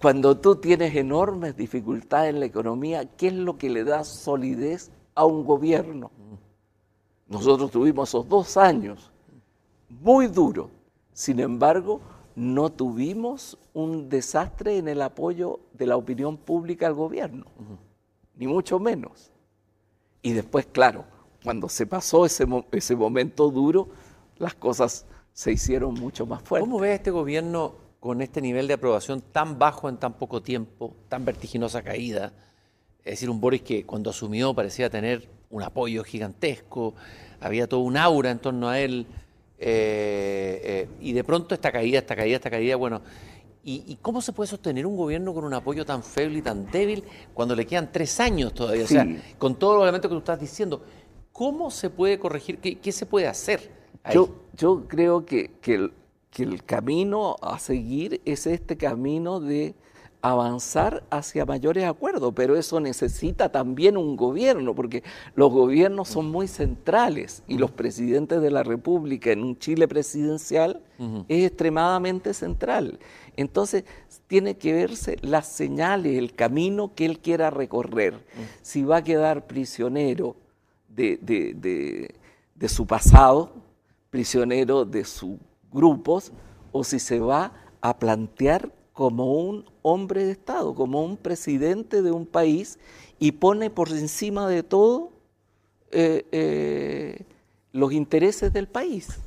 Cuando tú tienes enormes dificultades en la economía, ¿qué es lo que le da solidez a un gobierno? Nosotros tuvimos esos dos años muy duros, sin embargo, no tuvimos un desastre en el apoyo de la opinión pública al gobierno, ni mucho menos. Y después, claro, cuando se pasó ese, ese momento duro, las cosas se hicieron mucho más fuertes. ¿Cómo ve este gobierno con este nivel de aprobación tan bajo en tan poco tiempo, tan vertiginosa caída? Es decir, un Boris que cuando asumió parecía tener un apoyo gigantesco, había todo un aura en torno a él. Eh, eh, y de pronto esta caída, esta caída, esta caída, bueno, ¿y, cómo se puede sostener un gobierno con un apoyo tan feble y tan débil cuando le quedan tres años todavía? O sea, con todos los elementos que tú estás diciendo, ¿cómo se puede corregir? ¿Qué, se puede hacer? Yo, yo creo que, que el camino a seguir es este camino de avanzar hacia mayores acuerdos, pero eso necesita también un gobierno, porque los gobiernos son muy centrales y los presidentes de la República en un Chile presidencial es extremadamente central. Entonces, tiene que verse las señales, el camino que él quiera recorrer. Si va a quedar prisionero de, de su pasado, prisionero de sus grupos, o si se va a plantear como un hombre de Estado, como un presidente de un país y pone por encima de todo eh, eh, los intereses del país.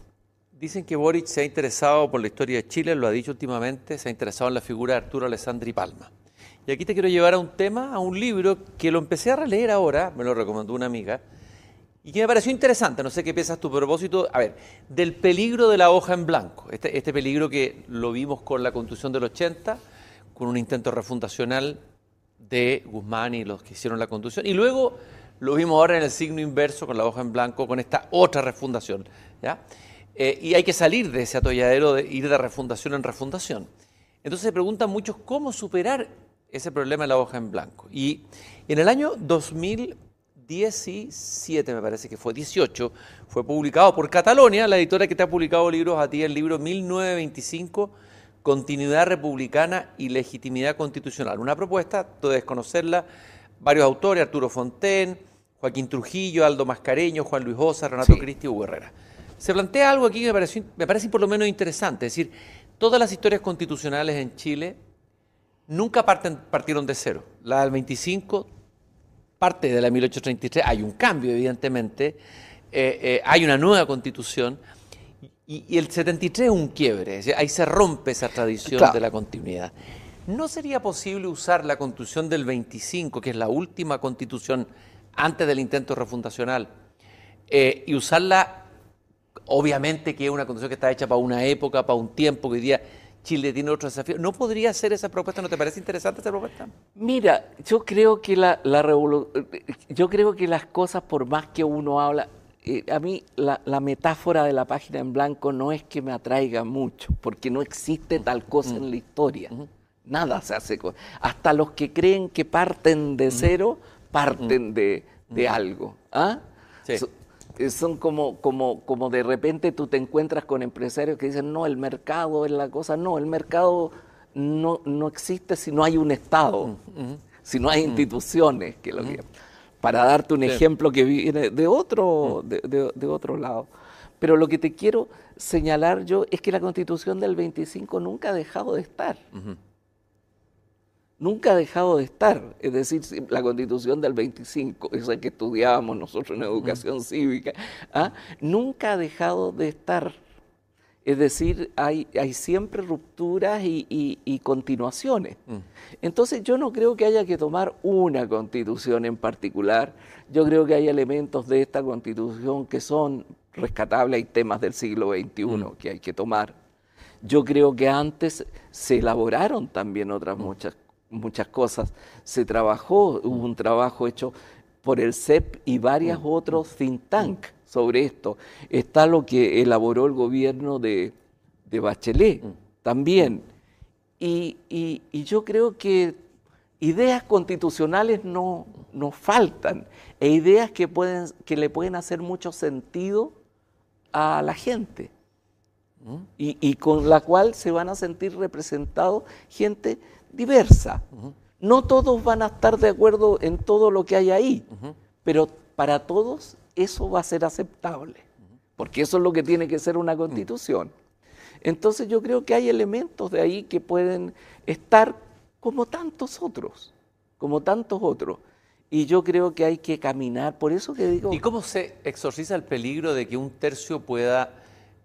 Dicen que Boric se ha interesado por la historia de Chile, lo ha dicho últimamente, se ha interesado en la figura de Arturo Alessandri Palma. Y aquí te quiero llevar a un tema, a un libro que lo empecé a releer ahora, me lo recomendó una amiga, y que me pareció interesante, no sé qué piensas tu propósito, a ver, del peligro de la hoja en blanco, este, este peligro que lo vimos con la constitución del 80, con un intento refundacional de Guzmán y los que hicieron la constitución, y luego lo vimos ahora en el signo inverso con la hoja en blanco, con esta otra refundación, ¿ya? Eh, y hay que salir de ese atolladero de ir de refundación en refundación. Entonces se preguntan muchos cómo superar ese problema de la hoja en blanco. Y en el año 2000 17, me parece que fue 18, fue publicado por Catalonia, la editora que te ha publicado libros a ti, el libro 1925, continuidad republicana y legitimidad constitucional. Una propuesta, tú debes conocerla, varios autores, Arturo Fonten, Joaquín Trujillo, Aldo Mascareño, Juan Luis Osa, Renato Cristi y Hugo Herrera. Se plantea algo aquí que me parece, me parece por lo menos interesante, es decir, todas las historias constitucionales en Chile nunca parten, partieron de cero. La del 25 parte de la 1833, hay un cambio evidentemente, eh, eh, hay una nueva constitución, y, el 73 es un quiebre, ahí se rompe esa tradición de la continuidad. ¿No sería posible usar la constitución del 25, que es la última constitución antes del intento refundacional, eh, y usarla, obviamente que es una constitución que está hecha para una época, para un tiempo, que hoy día Chile tiene otro desafío. ¿No podría ser esa propuesta? ¿No te parece interesante esa propuesta? Mira, yo creo que la, la yo creo que las cosas, por más que uno habla, eh, a mí la, metáfora de la página en blanco no es que me atraiga mucho, porque no existe tal cosa en la historia. Nada se hace. Hasta los que creen que parten de cero, parten de, algo. ¿ah? Eh, son como, como, como de repente tú te encuentras con empresarios que dicen, no, el mercado es la cosa. No, el mercado no, no existe si no hay un Estado, si no hay instituciones que lo para darte un ejemplo que viene de otro, mm. de, otro lado. Pero lo que te quiero señalar yo es que la constitución del 25 nunca ha dejado de estar. Nunca ha dejado de estar. Es decir, la constitución del 25, esa que estudiábamos nosotros en educación cívica, ¿ah? nunca ha dejado de estar. Es decir, hay, hay siempre rupturas y, continuaciones. Mm. Entonces yo no creo que haya que tomar una constitución en particular. Yo creo que hay elementos de esta constitución que son rescatables, hay temas del siglo XXI mm. que hay que tomar. Yo creo que antes se elaboraron también otras mm. muchas, muchas cosas. Se trabajó, hubo un trabajo hecho por el CEP y varios otros think tank sobre esto. Está lo que elaboró el gobierno de, Bachelet mm. también. Y, yo creo que ideas constitucionales no, no faltan, e ideas que, pueden, que le pueden hacer mucho sentido a la gente. Mm. Y, con la cual se van a sentir representados gente diversa. No todos van a estar de acuerdo en todo lo que hay ahí, pero para todos eso va a ser aceptable, porque eso es lo que tiene que ser una constitución. Entonces yo creo que hay elementos de ahí que pueden estar como tantos otros, como tantos otros. Y yo creo que hay que caminar, por eso que digo... ¿Y cómo se exorciza el peligro de que un tercio pueda,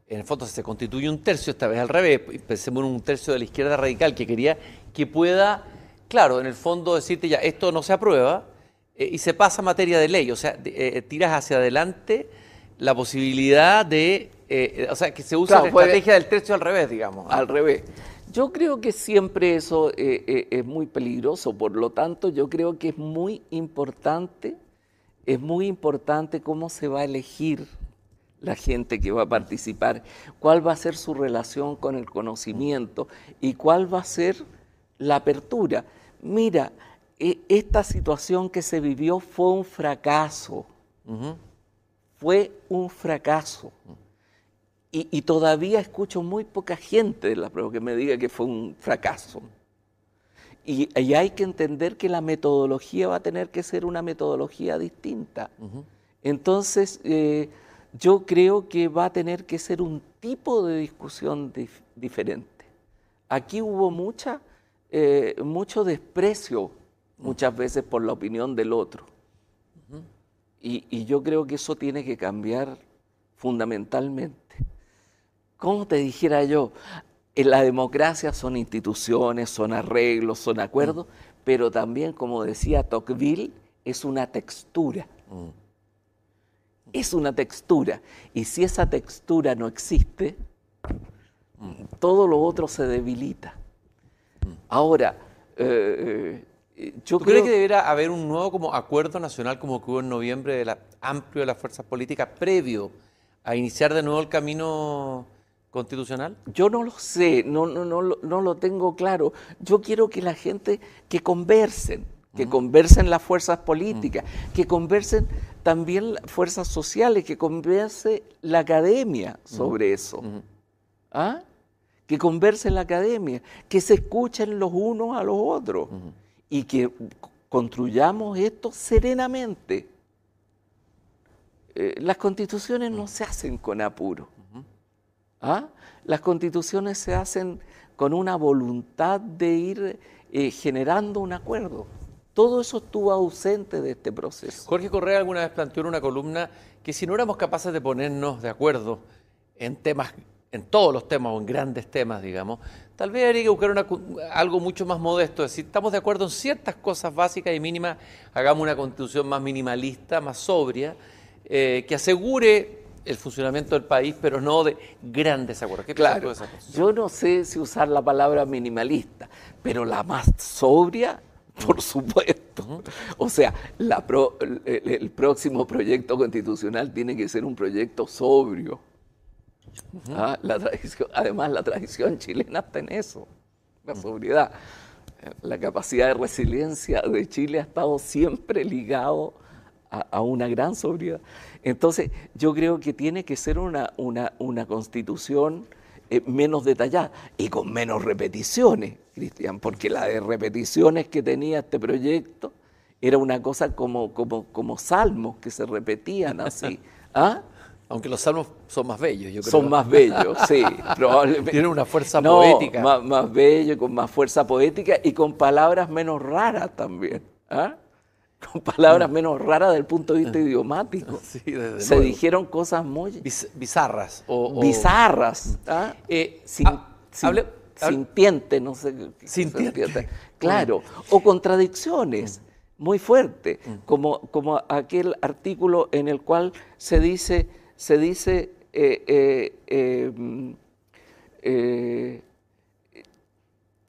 en el fondo se constituye un tercio, esta vez al revés, pensemos en un tercio de la izquierda radical que quería que pueda, claro, en el fondo decirte ya, esto no se aprueba, eh, y se pasa a materia de ley, o sea, eh, tiras hacia adelante la posibilidad de, eh, o sea, que se usa la estrategia del tercio al revés, digamos. Al revés. Yo creo que siempre eso es muy peligroso, por lo tanto yo creo que es muy importante, es muy importante cómo se va a elegir la gente que va a participar, cuál va a ser su relación con el conocimiento y cuál va a ser la apertura. Mira, e, esta situación que se vivió fue un fracaso. Fue un fracaso. Y, todavía escucho muy poca gente de la prueba que me diga que fue un fracaso. Y, hay que entender que la metodología va a tener que ser una metodología distinta. Entonces, eh, yo creo que va a tener que ser un tipo de discusión diferente. Aquí hubo mucha, eh, mucho desprecio muchas veces por la opinión del otro. y, yo creo que eso tiene que cambiar fundamentalmente. ¿Cómo te dijera yo? En la democracia son instituciones, son arreglos, son acuerdos, pero también, como decía Tocqueville, es una textura. Es una textura. Y si esa textura no existe, todo lo otro se debilita. Ahora, eh, yo creo que debería haber un nuevo como acuerdo nacional como que hubo en noviembre de la, amplio de las fuerzas políticas previo a iniciar de nuevo el camino constitucional? Yo no lo sé, no, no, no, no lo tengo claro. Yo quiero que la gente, que conversen, que conversen las fuerzas políticas, que conversen también las fuerzas sociales, que converse la academia sobre eso. ¿Ah? que converse en la academia, que se escuchen los unos a los otros y que construyamos esto serenamente. Eh, las constituciones no se hacen con apuro. ¿Ah? Las constituciones se hacen con una voluntad de ir eh, generando un acuerdo. Todo eso estuvo ausente de este proceso. Jorge Correa alguna vez planteó en una columna que si no éramos capaces de ponernos de acuerdo en temas, en todos los temas o en grandes temas, digamos, tal vez habría que buscar algo mucho más modesto. Es decir, estamos de acuerdo en ciertas cosas básicas y mínimas, hagamos una constitución más minimalista, más sobria, eh, que asegure el funcionamiento del país, pero no de grandes acuerdos. ¿Qué claro, yo no sé si usar la palabra minimalista, pero la más sobria por supuesto. O sea, el, próximo proyecto constitucional tiene que ser un proyecto sobrio. Ah, además, la tradición chilena está en eso, la sobriedad. La capacidad de resiliencia de Chile ha estado siempre ligado a, una gran sobriedad. Entonces, yo creo que tiene que ser una, una constitución eh, menos detallada y con menos repeticiones, Cristian, porque la de repeticiones que tenía este proyecto era una cosa como, como, como salmos que se repetían así. ¿Ah? Aunque los salmos son más bellos, yo creo. Son más bellos, sí, probablemente. Tienen una fuerza poética. Más, más bello, con más fuerza poética y con palabras menos raras también. ¿ah? Con palabras menos raras del punto de vista idiomático. Se dijeron cosas muy bizarras. O, bizarras. ¿ah? Eh, sin, ah, sintiente, no sé. Sintiente. Claro. O contradicciones muy fuertes, mm. como, como aquel artículo en el cual se dice, se dice eh, eh,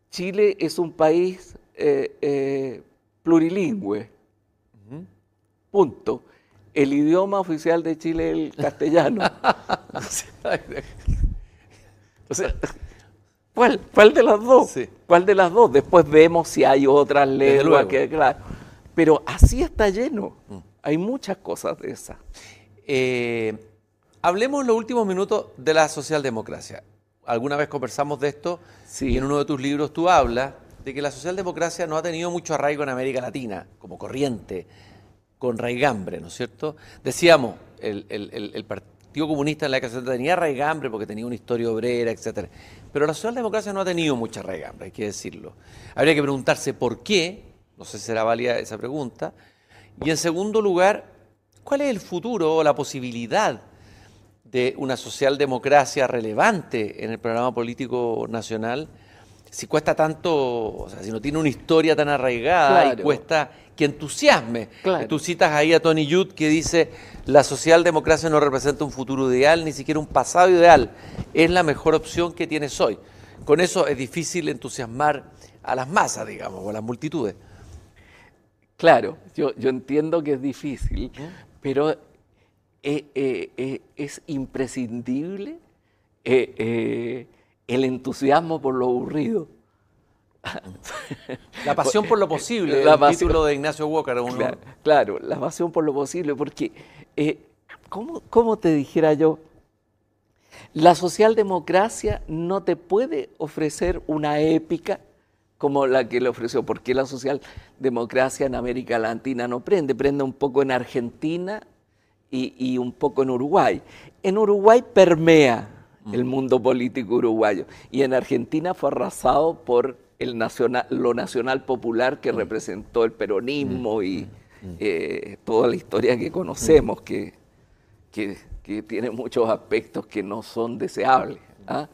Chile es un país plurilingüe. Punto. El idioma oficial de Chile es el castellano. o sea, ¿cuál, ¿cuál de las dos? ¿Cuál de las dos? Después vemos si hay otras lenguas que, claro. Pero así está lleno. Mm. Hay muchas cosas de esas. Eh, hablemos en los últimos minutos de la socialdemocracia. Alguna vez conversamos de esto sí. y en uno de tus libros tú hablas de que la socialdemocracia no ha tenido mucho arraigo en América Latina como corriente con raigambre, ¿no es cierto? Decíamos, el, Partido Comunista en la que tenía raigambre porque tenía una historia obrera, etc. Pero la socialdemocracia no ha tenido mucha raigambre, hay que decirlo. Habría que preguntarse por qué, no sé si será válida esa pregunta, y en segundo lugar, ¿cuál es el futuro o la posibilidad de una socialdemocracia relevante en el programa político nacional? Si cuesta tanto, o sea, si no tiene una historia tan arraigada y cuesta que entusiasme. Tú citas ahí a Tony Judd que dice, la socialdemocracia no representa un futuro ideal, ni siquiera un pasado ideal, es la mejor opción que tienes hoy. Con eso es difícil entusiasmar a las masas, digamos, o a las multitudes. Claro, yo, yo entiendo que es difícil, pero eh, eh, eh, es imprescindible el entusiasmo por lo aburrido. La pasión por lo posible, la el título de Ignacio Walker. Claro, la pasión por lo posible, porque, eh, ¿cómo, te dijera yo? La socialdemocracia no te puede ofrecer una épica como la que le ofreció, porque la socialdemocracia en América Latina no prende, prende un poco en Argentina y, y un poco en Uruguay. En Uruguay permea el mundo político uruguayo y en Argentina fue arrasado por el nacional, lo nacional popular que mm. representó el peronismo mm. y. Eh, toda la historia que conocemos, que, que, tiene muchos aspectos que no son deseables. ¿ah?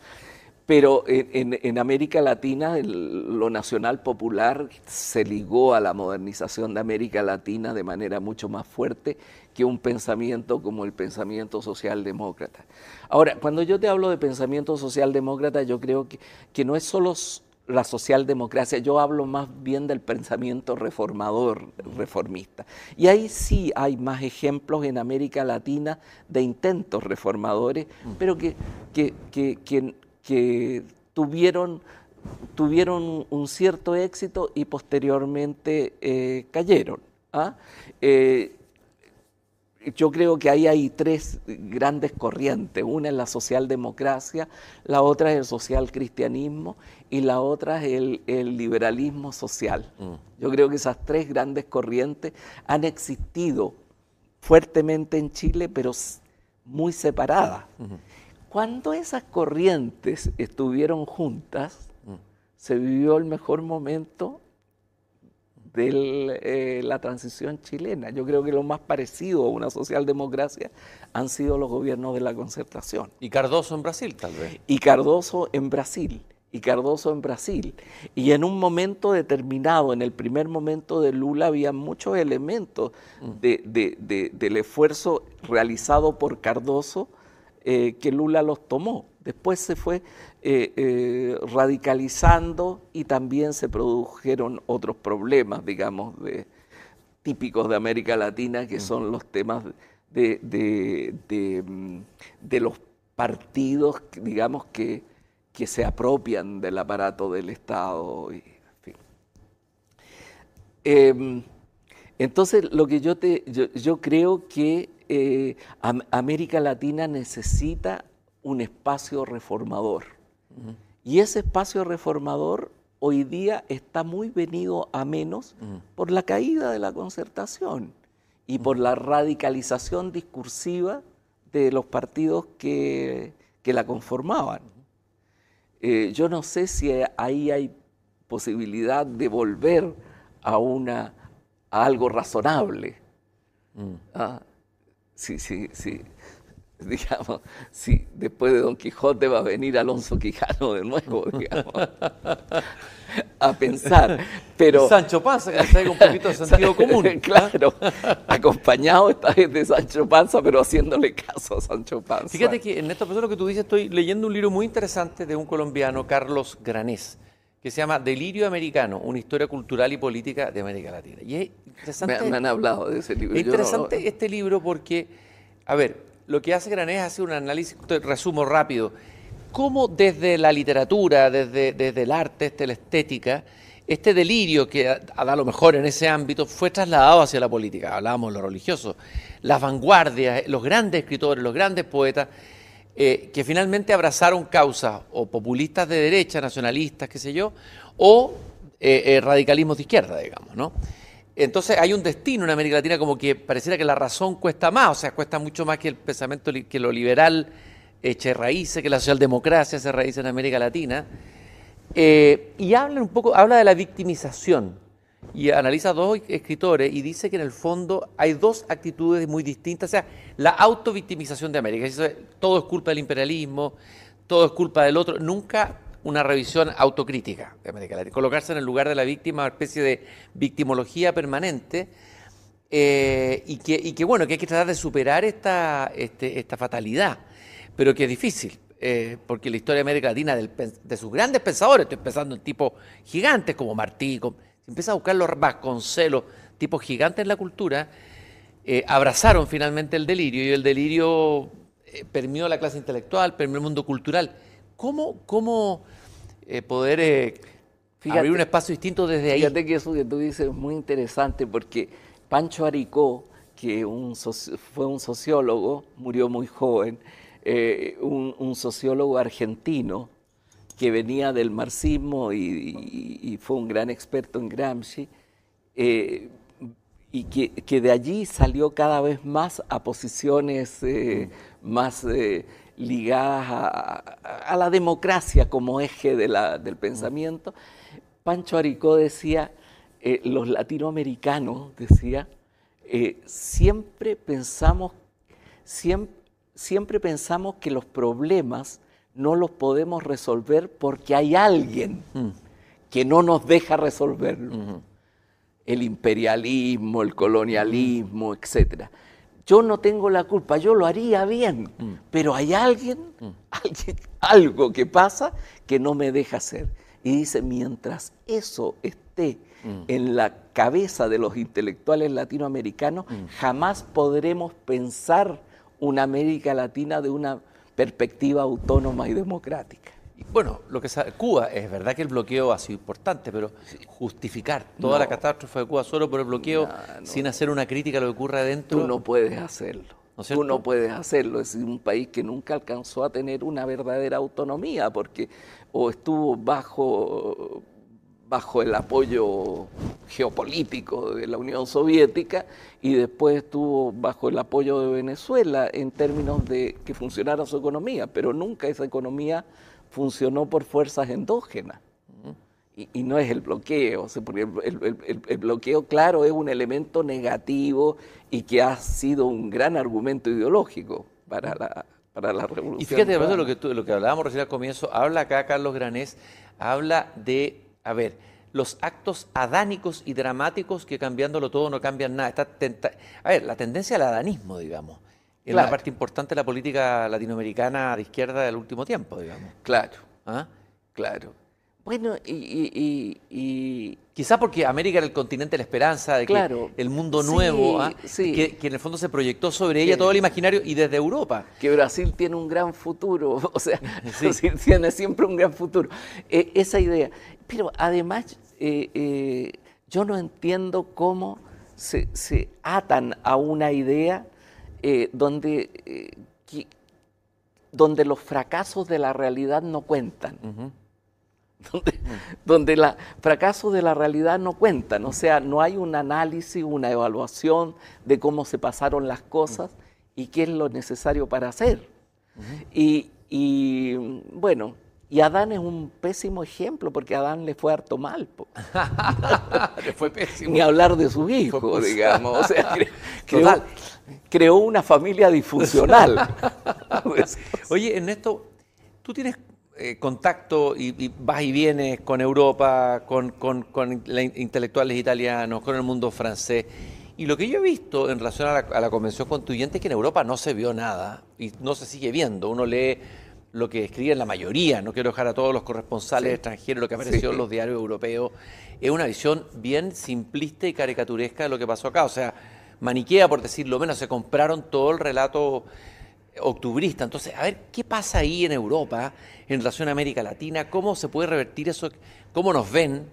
Pero en, América Latina lo nacional popular se ligó a la modernización de América Latina de manera mucho más fuerte que un pensamiento como el pensamiento socialdemócrata. Ahora, cuando yo te hablo de pensamiento socialdemócrata, yo creo que, que no es solo la socialdemocracia, yo hablo más bien del pensamiento reformador, reformista. Y ahí sí hay más ejemplos en América Latina de intentos reformadores, pero que, que, tuvieron, tuvieron un cierto éxito y posteriormente eh, cayeron. ¿ah? Eh, yo creo que ahí hay tres grandes corrientes. Una es la socialdemocracia, la otra es el social cristianismo y la otra es el, liberalismo social. Mm. Yo creo que esas tres grandes corrientes han existido fuertemente en Chile, pero muy separadas. Cuando esas corrientes estuvieron juntas, mm. se vivió el mejor momento de eh, la transición chilena. Yo creo que lo más parecido a una socialdemocracia han sido los gobiernos de la concertación. Y Cardoso en Brasil, tal vez. Y Cardoso en Brasil. Y Cardoso en Brasil. Y en un momento determinado, en el primer momento de Lula, había muchos elementos mm. del esfuerzo realizado por Cardoso eh, que Lula los tomó. Después se fue eh, eh, radicalizando y también se produjeron otros problemas, digamos, de, típicos de América Latina, que son los temas de, de, los partidos, digamos, que, que, se apropian del aparato del Estado. Y, em, entonces, lo que yo, te, yo, creo que eh, América Latina necesita un espacio reformador. Y ese espacio reformador hoy día está muy venido a menos por la caída de la concertación y por la radicalización discursiva de los partidos que, la conformaban. Eh, yo no sé si ahí hay posibilidad de volver a, una, a algo razonable. Ah, sí, sí, sí. digamos, si después de Don Quijote va a venir Alonso Quijano de nuevo, digamos, a pensar. Pero, Sancho Panza, que traiga un poquito de sentido común. claro, acompañado esta vez de Sancho Panza, pero haciéndole caso a Sancho Panza. Fíjate que en esta persona que tú dices, estoy leyendo un libro muy interesante de un colombiano, Carlos Granés, que se llama Delirio Americano, una historia cultural y política de América Latina. Y es interesante. Me, han hablado de ese libro. Es interesante este libro porque, a ver, lo que hace Granés es hacer un análisis, resumo rápido, cómo desde la literatura, desde, desde el arte, desde la estética, este delirio que a, lo mejor en ese ámbito fue trasladado hacia la política. Hablábamos de lo religioso, las vanguardias, los grandes escritores, los grandes poetas, eh, que finalmente abrazaron causas o populistas de derecha, nacionalistas, qué sé yo, o eh, eh, radicalismos de izquierda, digamos, ¿no? Entonces hay un destino en América Latina como que pareciera que la razón cuesta más, o sea, cuesta mucho más que el pensamiento, que lo liberal eche raíces, que la socialdemocracia se raíces en América Latina. Eh, y habla un poco, habla de la victimización y analiza dos escritores y dice que en el fondo hay dos actitudes muy distintas, o sea, la autovictimización de América, todo es culpa del imperialismo, todo es culpa del otro, nunca una revisión autocrítica de América Latina, colocarse en el lugar de la víctima, una especie de victimología permanente, eh, y, que, bueno, que hay que tratar de superar esta, este, esta fatalidad, pero que es difícil, eh, porque la historia de América Latina, de sus grandes pensadores, estoy pensando en tipos gigantes como Martí, si empieza a buscar los Vasconcelos, tipos gigantes en la cultura, eh, abrazaron finalmente el delirio, y el delirio permeó la clase intelectual, permeó el mundo cultural. ¿Cómo, cómo eh, poder eh, abrir un espacio distinto desde ahí. Fíjate que eso que tú dices es muy interesante porque Pancho Aricó, que fue un sociólogo, murió muy joven, eh, un, sociólogo argentino que venía del marxismo y, fue un gran experto en Gramsci, y que, de allí salió cada vez más a posiciones mm. más ligadas a, la democracia como eje del pensamiento. Pancho Aricó decía, eh, los latinoamericanos, decía, eh, siempre, pensamos, siempre, pensamos que los problemas no los podemos resolver porque hay alguien mm. que no nos deja resolverlo. El imperialismo, el colonialismo, etcétera yo no tengo la culpa, yo lo haría bien, mm. pero hay alguien, mm. alguien, algo que pasa que no me deja hacer. Y dice, mientras eso esté en la cabeza de los intelectuales latinoamericanos, jamás podremos pensar una América Latina de una perspectiva autónoma y democrática. bueno, lo que sabe, Cuba, es verdad que el bloqueo ha sido importante, pero justificar toda la catástrofe de Cuba solo por el bloqueo sin hacer una crítica a lo que ocurre adentro. Tú no puedes hacerlo. Tú no puedes hacerlo. Es un país que nunca alcanzó a tener una verdadera autonomía porque o estuvo bajo bajo el apoyo geopolítico de la Unión Soviética y después estuvo bajo el apoyo de Venezuela en términos de que funcionara su economía, pero nunca esa economía funcionó por fuerzas endógenas. Y, no es el bloqueo, porque el, bloqueo, claro, es un elemento negativo y que ha sido un gran argumento ideológico para la, para la revolución. Y fíjate, lo que, lo que hablábamos recién al comienzo, habla acá Carlos Granés, habla de, a ver, los actos adánicos y dramáticos que cambiándolo todo no cambian nada. a ver, la tendencia al adanismo, digamos es la parte importante de la política latinoamericana de izquierda del último tiempo, digamos. Claro, ¿Ah? claro. Bueno, y, y, Quizá porque América era el continente de la esperanza, de que el mundo nuevo, ¿ah? que, en el fondo se proyectó sobre ella todo el imaginario y desde Europa. Que Brasil tiene un gran futuro, o sea, Brasil tiene siempre un gran futuro. E, esa idea. Pero además, eh, eh, yo no entiendo cómo se, se atan a una idea eh, donde, eh, donde los fracasos de la realidad no cuentan. donde, los fracasos de la realidad no cuentan, o sea, no hay un análisis, una evaluación de cómo se pasaron las cosas y qué es lo necesario para hacer. y, y, bueno, y Adán es un pésimo ejemplo porque a Adán le fue harto mal. le fue pésimo. Ni hablar de su hijo, digamos. O sea, creó, una familia disfuncional. Oye, Ernesto, tú tienes eh, contacto y, vas y vienes con Europa, con, con, intelectuales italianos, con el mundo francés. Y lo que yo he visto en relación a la, a la Convención Constituyente es que en Europa no se vio nada y no se sigue viendo. Uno lee lo que escriben la mayoría, no quiero dejar a todos los corresponsales extranjeros, lo que apareció en los diarios europeos, es una visión bien simplista y caricaturesca de lo que pasó acá. O sea, maniquea, por decirlo menos, se compraron todo el relato octubrista. Entonces, a ver, ¿qué pasa ahí en Europa, en relación a América Latina? ¿Cómo se puede revertir eso? ¿Cómo nos ven?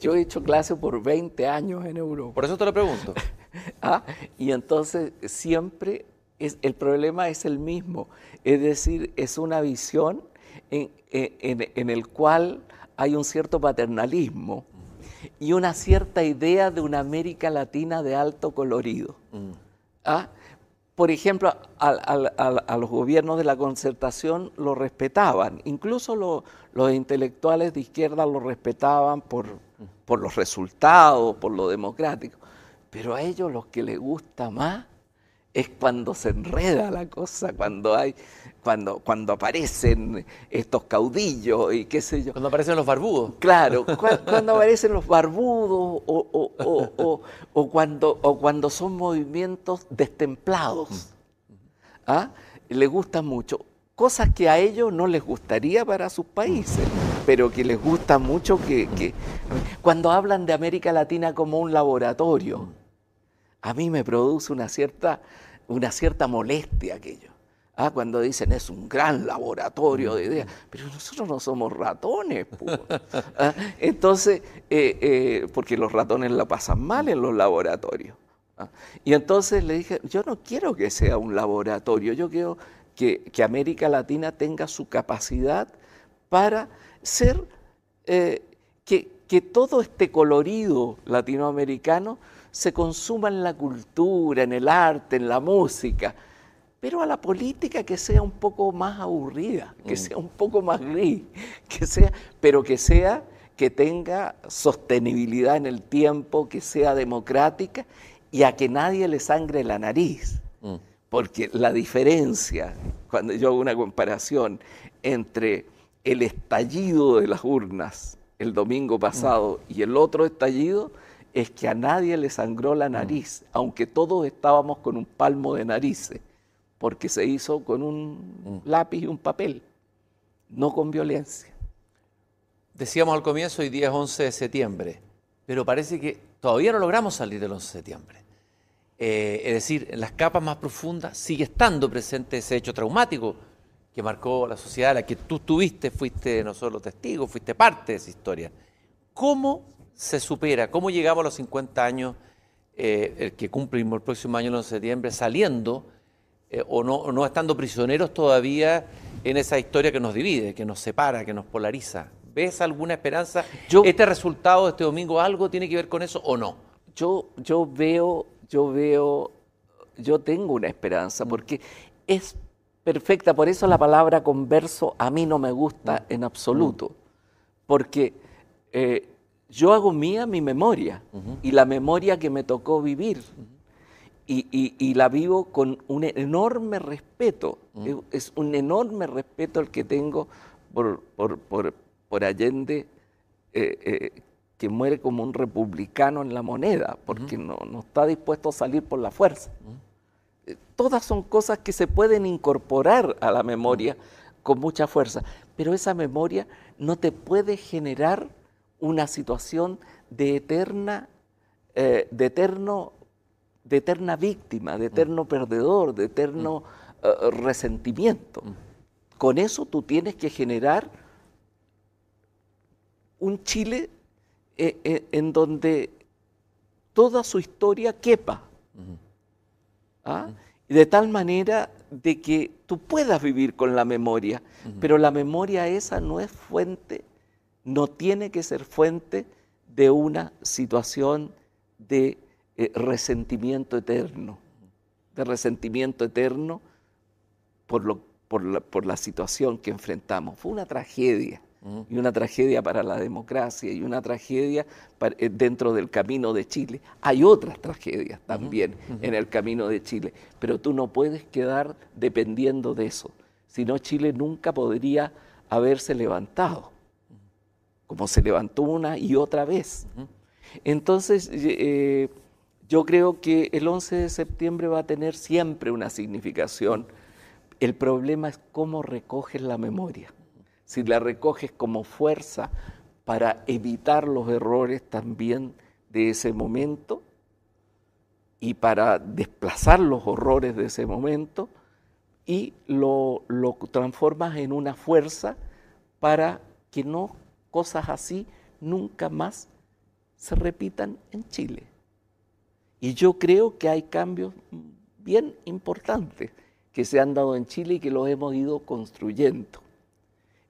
Yo he hecho clase por 20 años en Europa. Por eso te lo pregunto. ah, y entonces siempre el problema es el mismo, es decir, es una visión en, en, el cual hay un cierto paternalismo y una cierta idea de una América Latina de alto colorido. Mm. ¿Ah? Por ejemplo, a, los gobiernos de la concertación lo respetaban, incluso los intelectuales de izquierda lo respetaban por, por los resultados, por lo democrático, pero a ellos los que les gusta más es cuando se enreda la cosa, cuando hay, cuando, cuando aparecen estos caudillos y qué sé yo. Cuando aparecen los barbudos. Claro, cuando aparecen los barbudos o, cuando, o cuando son movimientos destemplados. ¿Ah? Les gusta mucho. Cosas que a ellos no les gustaría para sus países, pero que les gusta mucho que, que cuando hablan de América Latina como un laboratorio a mí me produce una cierta, una cierta molestia aquello. Ah, cuando dicen es un gran laboratorio de ideas, pero nosotros no somos ratones. Ah, entonces, eh, eh, porque los ratones la pasan mal en los laboratorios. Ah, y entonces le dije, yo no quiero que sea un laboratorio, yo quiero que, América Latina tenga su capacidad para ser, eh, que, que todo este colorido latinoamericano se consuma en la cultura, en el arte, en la música, pero a la política que sea un poco más aburrida, que mm. sea un poco más gris, que sea, pero que sea que tenga sostenibilidad en el tiempo, que sea democrática y a que nadie le sangre la nariz. Mm. Porque la diferencia, cuando yo hago una comparación entre el estallido de las urnas el domingo pasado mm. y el otro estallido, es que a nadie le sangró la mm. nariz, aunque todos estábamos con un palmo de narices, porque se hizo con un mm. lápiz y un papel, no con violencia. Decíamos al comienzo, hoy día es 11 de septiembre, pero parece que todavía no logramos salir del 11 de septiembre. Eh, es decir, en las capas más profundas sigue estando presente ese hecho traumático que marcó la sociedad, la que tú tuviste, fuiste no solo testigo, fuiste parte de esa historia. ¿Cómo se supera? ¿Cómo llegamos a los 50 años, eh, el que cumplimos el próximo año, el 11 de septiembre, saliendo eh, o, no, no estando prisioneros todavía en esa historia que nos divide, que nos separa, que nos polariza? ¿Ves alguna esperanza? ¿Este resultado de este domingo algo tiene que ver con eso o no? Yo, yo veo, yo veo, yo tengo una esperanza, porque es perfecta. Por eso la palabra converso a mí no me gusta en absoluto. Mm. Porque eh, yo hago mía mi memoria y la memoria que me tocó vivir. y, la vivo con un enorme respeto. Es un enorme respeto el que tengo por, por, Allende, eh, eh, que muere como un republicano en la moneda, porque no, no, está dispuesto a salir por la fuerza. Todas son cosas que se pueden incorporar a la memoria con mucha fuerza, pero esa memoria no te puede generar una situación de eterna, eh, de eterno, de eterna víctima, de eterno perdedor, de eterno eh, resentimiento. Con eso tú tienes que generar un Chile eh, en donde toda su historia quepa. ¿Ah? de tal manera de que tú puedas vivir con la memoria, pero la memoria esa no es fuente, no tiene que ser fuente de una situación de eh, resentimiento eterno, de resentimiento eterno por, lo, por la situación que enfrentamos. Fue una tragedia y una tragedia para la democracia y una tragedia eh, dentro del camino de Chile. Hay otras tragedias también en el camino de Chile, pero tú no puedes quedar dependiendo de eso, si no Chile nunca podría haberse levantado, como se levantó una y otra vez. Entonces, eh, yo creo que el 11 de septiembre va a tener siempre una significación. El problema es cómo recoges la memoria si la recoges como fuerza para evitar los errores también de ese momento y para desplazar los horrores de ese momento y lo, transformas en una fuerza para que no cosas así nunca más se repitan en Chile. Y yo creo que hay cambios bien importantes que se han dado en Chile y que los hemos ido construyendo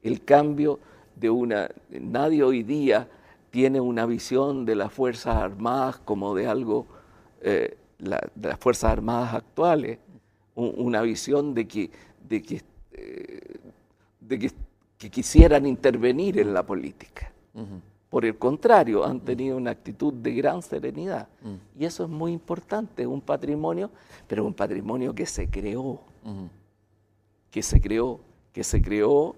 el cambio de una... Nadie hoy día tiene una visión de las Fuerzas Armadas como de algo, eh, de las Fuerzas Armadas actuales, una visión de que, de que, eh, de que, quisieran intervenir en la política. Por el contrario, han tenido una actitud de gran serenidad. Y eso es muy importante, un patrimonio, pero un patrimonio que se creó, que se creó, que se creó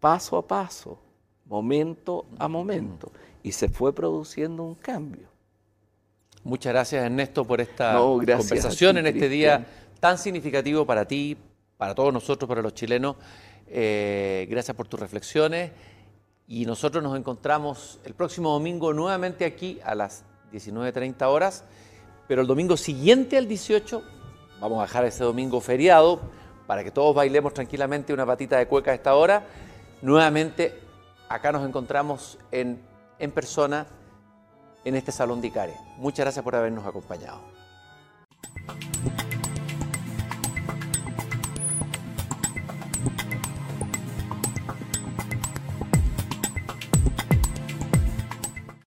paso a paso, momento a momento, y se fue produciendo un cambio. Muchas gracias Ernesto por esta conversación en este día tan significativo para ti, para todos nosotros, para los chilenos. Eh, gracias por tus reflexiones y nosotros nos encontramos el próximo domingo nuevamente aquí a las 19.30 horas, pero el domingo siguiente al 18 vamos a dejar ese domingo feriado para que todos bailemos tranquilamente una patita de cueca a esta hora Nuevamente, acá nos encontramos en, en persona en este Salón de Icare. Muchas gracias por habernos acompañado.